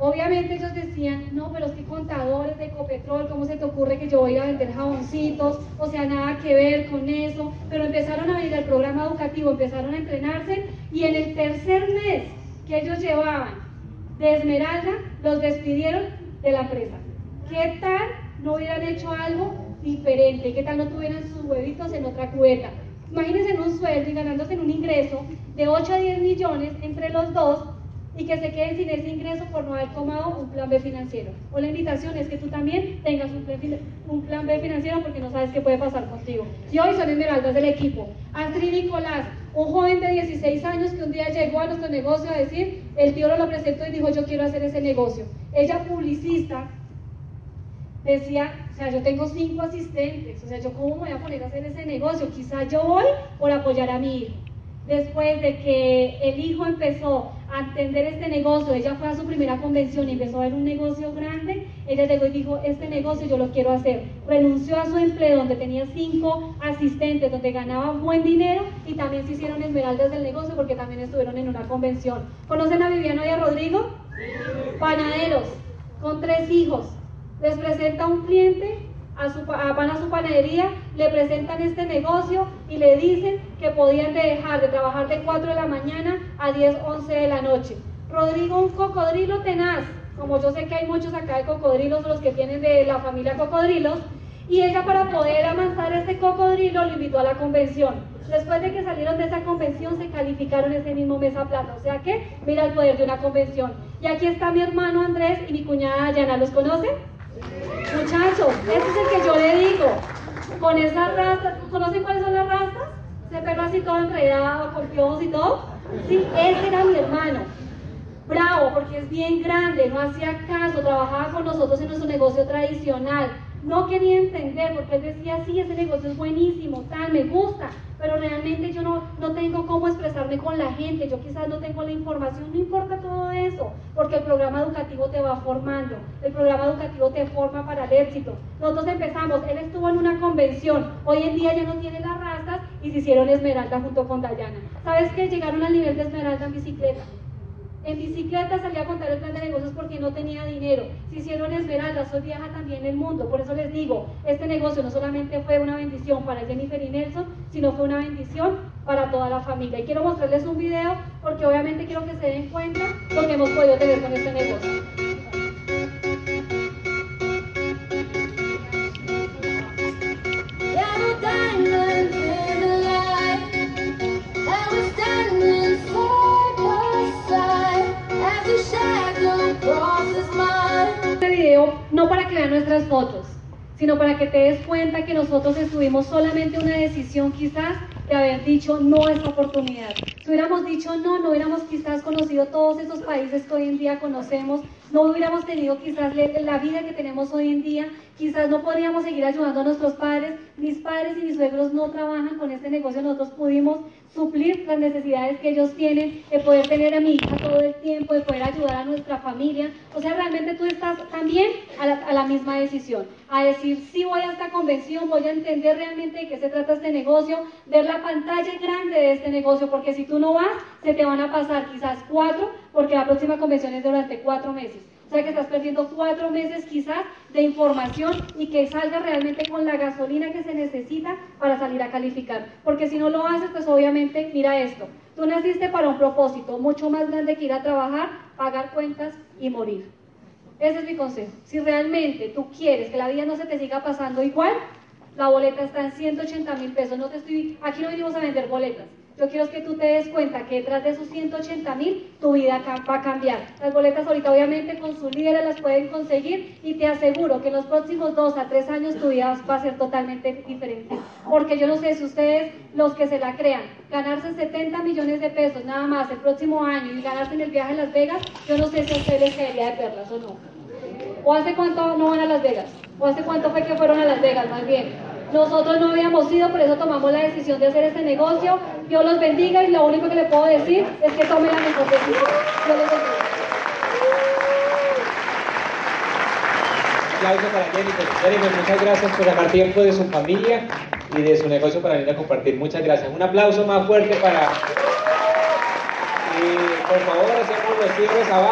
Obviamente ellos decían, no, pero estoy contadores de Ecopetrol, ¿cómo se te ocurre que yo voy a vender jaboncitos? O sea, nada que ver con eso. Pero empezaron a venir al programa educativo, empezaron a entrenarse y en el tercer mes que ellos llevaban de Esmeralda, los despidieron de la empresa. ¿Qué tal no hubieran hecho algo diferente? ¿Qué tal no tuvieran sus huevitos en otra cubeta? Imagínense en un sueldo y ganándose un ingreso de 8 a 10 millones entre los dos y que se queden sin ese ingreso por no haber tomado un plan B financiero. O la invitación es que tú también tengas un plan, B financiero porque no sabes qué puede pasar contigo. Y hoy son esmeraldas del equipo. Astrid Nicolás, un joven de 16 años que un día llegó a nuestro negocio a decir, el tío lo presentó y dijo, yo quiero hacer ese negocio. Ella publicista, decía, o sea, yo tengo cinco asistentes, o sea, yo cómo me voy a poner a hacer ese negocio, quizá yo voy por apoyar a mi hijo. Después de que el hijo empezó a entender este negocio, ella fue a su primera convención y empezó a ver un negocio grande, ella llegó y dijo, este negocio yo lo quiero hacer. Renunció a su empleo donde tenía cinco asistentes, donde ganaba buen dinero y también se hicieron esmeraldas del negocio porque también estuvieron en una convención. ¿Conocen a Viviano y a Rodrigo? Panaderos, con tres hijos les presenta un cliente, a su, van a su panadería, le presentan este negocio y le dicen que podían dejar de trabajar de 4 de la mañana a 10, 11 de la noche. Rodrigo, un cocodrilo tenaz, como yo sé que hay muchos acá de cocodrilos, los que tienen de la familia cocodrilos, y ella para poder amansar este cocodrilo lo invitó a la convención. Después de que salieron de esa convención se calificaron ese mismo mes a plata. O sea que mira el poder de una convención. Y aquí está mi hermano Andrés y mi cuñada Yana. ¿Los conocen? Muchachos, ese es el que yo le digo. Con esas rastas, ¿conocen cuáles son las rastas? Se pega así todo enredado, con piojos y todo. Sí, ese era mi hermano. Bravo, porque es bien grande, no hacía caso, trabajaba con nosotros en nuestro negocio tradicional no quería entender porque él decía, sí, ese negocio es buenísimo, tal, me gusta, pero realmente yo no, no tengo cómo expresarme con la gente, yo quizás no tengo la información, no importa todo eso, porque el programa educativo te va formando, el programa educativo te forma para el éxito. Nosotros empezamos, él estuvo en una convención, hoy en día ya no tiene las rastas y se hicieron esmeralda junto con Dayana. ¿Sabes qué? Llegaron al nivel de esmeralda en bicicleta. En bicicleta salí a contar el plan de negocios porque no tenía dinero. Se hicieron esmeraldas, hoy viaja también el mundo. Por eso les digo, este negocio no solamente fue una bendición para Jennifer y Nelson, sino fue una bendición para toda la familia. Y quiero mostrarles un video porque obviamente quiero que se den cuenta lo que hemos podido tener con este negocio. No para que vean nuestras fotos, sino para que te des cuenta que nosotros estuvimos solamente una decisión quizás de haber dicho no a esta oportunidad. Si hubiéramos dicho no, no hubiéramos quizás conocido todos esos países que hoy en día conocemos, no hubiéramos tenido quizás la vida que tenemos hoy en día, quizás no podríamos seguir ayudando a nuestros padres, mis padres y mis suegros no trabajan con este negocio, nosotros pudimos suplir las necesidades que ellos tienen, de poder tener a mi hija todo el tiempo, de poder ayudar a nuestra familia. O sea, realmente tú estás también a la, a la misma decisión, a decir, sí voy a esta convención, voy a entender realmente de qué se trata este negocio, ver la pantalla grande de este negocio, porque si tú no vas, se te van a pasar quizás cuatro, porque la próxima convención es durante cuatro meses. O sea que estás perdiendo cuatro meses quizás de información y que salga realmente con la gasolina que se necesita para salir a calificar. Porque si no lo haces, pues obviamente, mira esto. Tú naciste para un propósito mucho más grande que ir a trabajar, pagar cuentas y morir. Ese es mi consejo. Si realmente tú quieres que la vida no se te siga pasando igual, la boleta está en 180 mil pesos. No te estoy, aquí no venimos a vender boletas. Yo quiero que tú te des cuenta que detrás de esos 180 mil tu vida va a cambiar. Las boletas ahorita obviamente con sus líderes las pueden conseguir y te aseguro que en los próximos dos a tres años tu vida va a ser totalmente diferente. Porque yo no sé si ustedes, los que se la crean, ganarse 70 millones de pesos nada más el próximo año y ganarse en el viaje a Las Vegas, yo no sé si ustedes les caería de perlas o no. ¿O hace cuánto no van a Las Vegas? ¿O hace cuánto fue que fueron a Las Vegas más bien? Nosotros no habíamos ido, por eso tomamos la decisión de hacer este negocio. Dios los bendiga y lo único que le puedo decir es que tomen la mejor decisión. Dios les bendiga. aplauso para Jennifer. Jennifer, muchas gracias por sacar tiempo de su familia y de su negocio para venir a compartir. Muchas gracias. Un aplauso más fuerte para... Y por favor, hacemos los cierres abajo.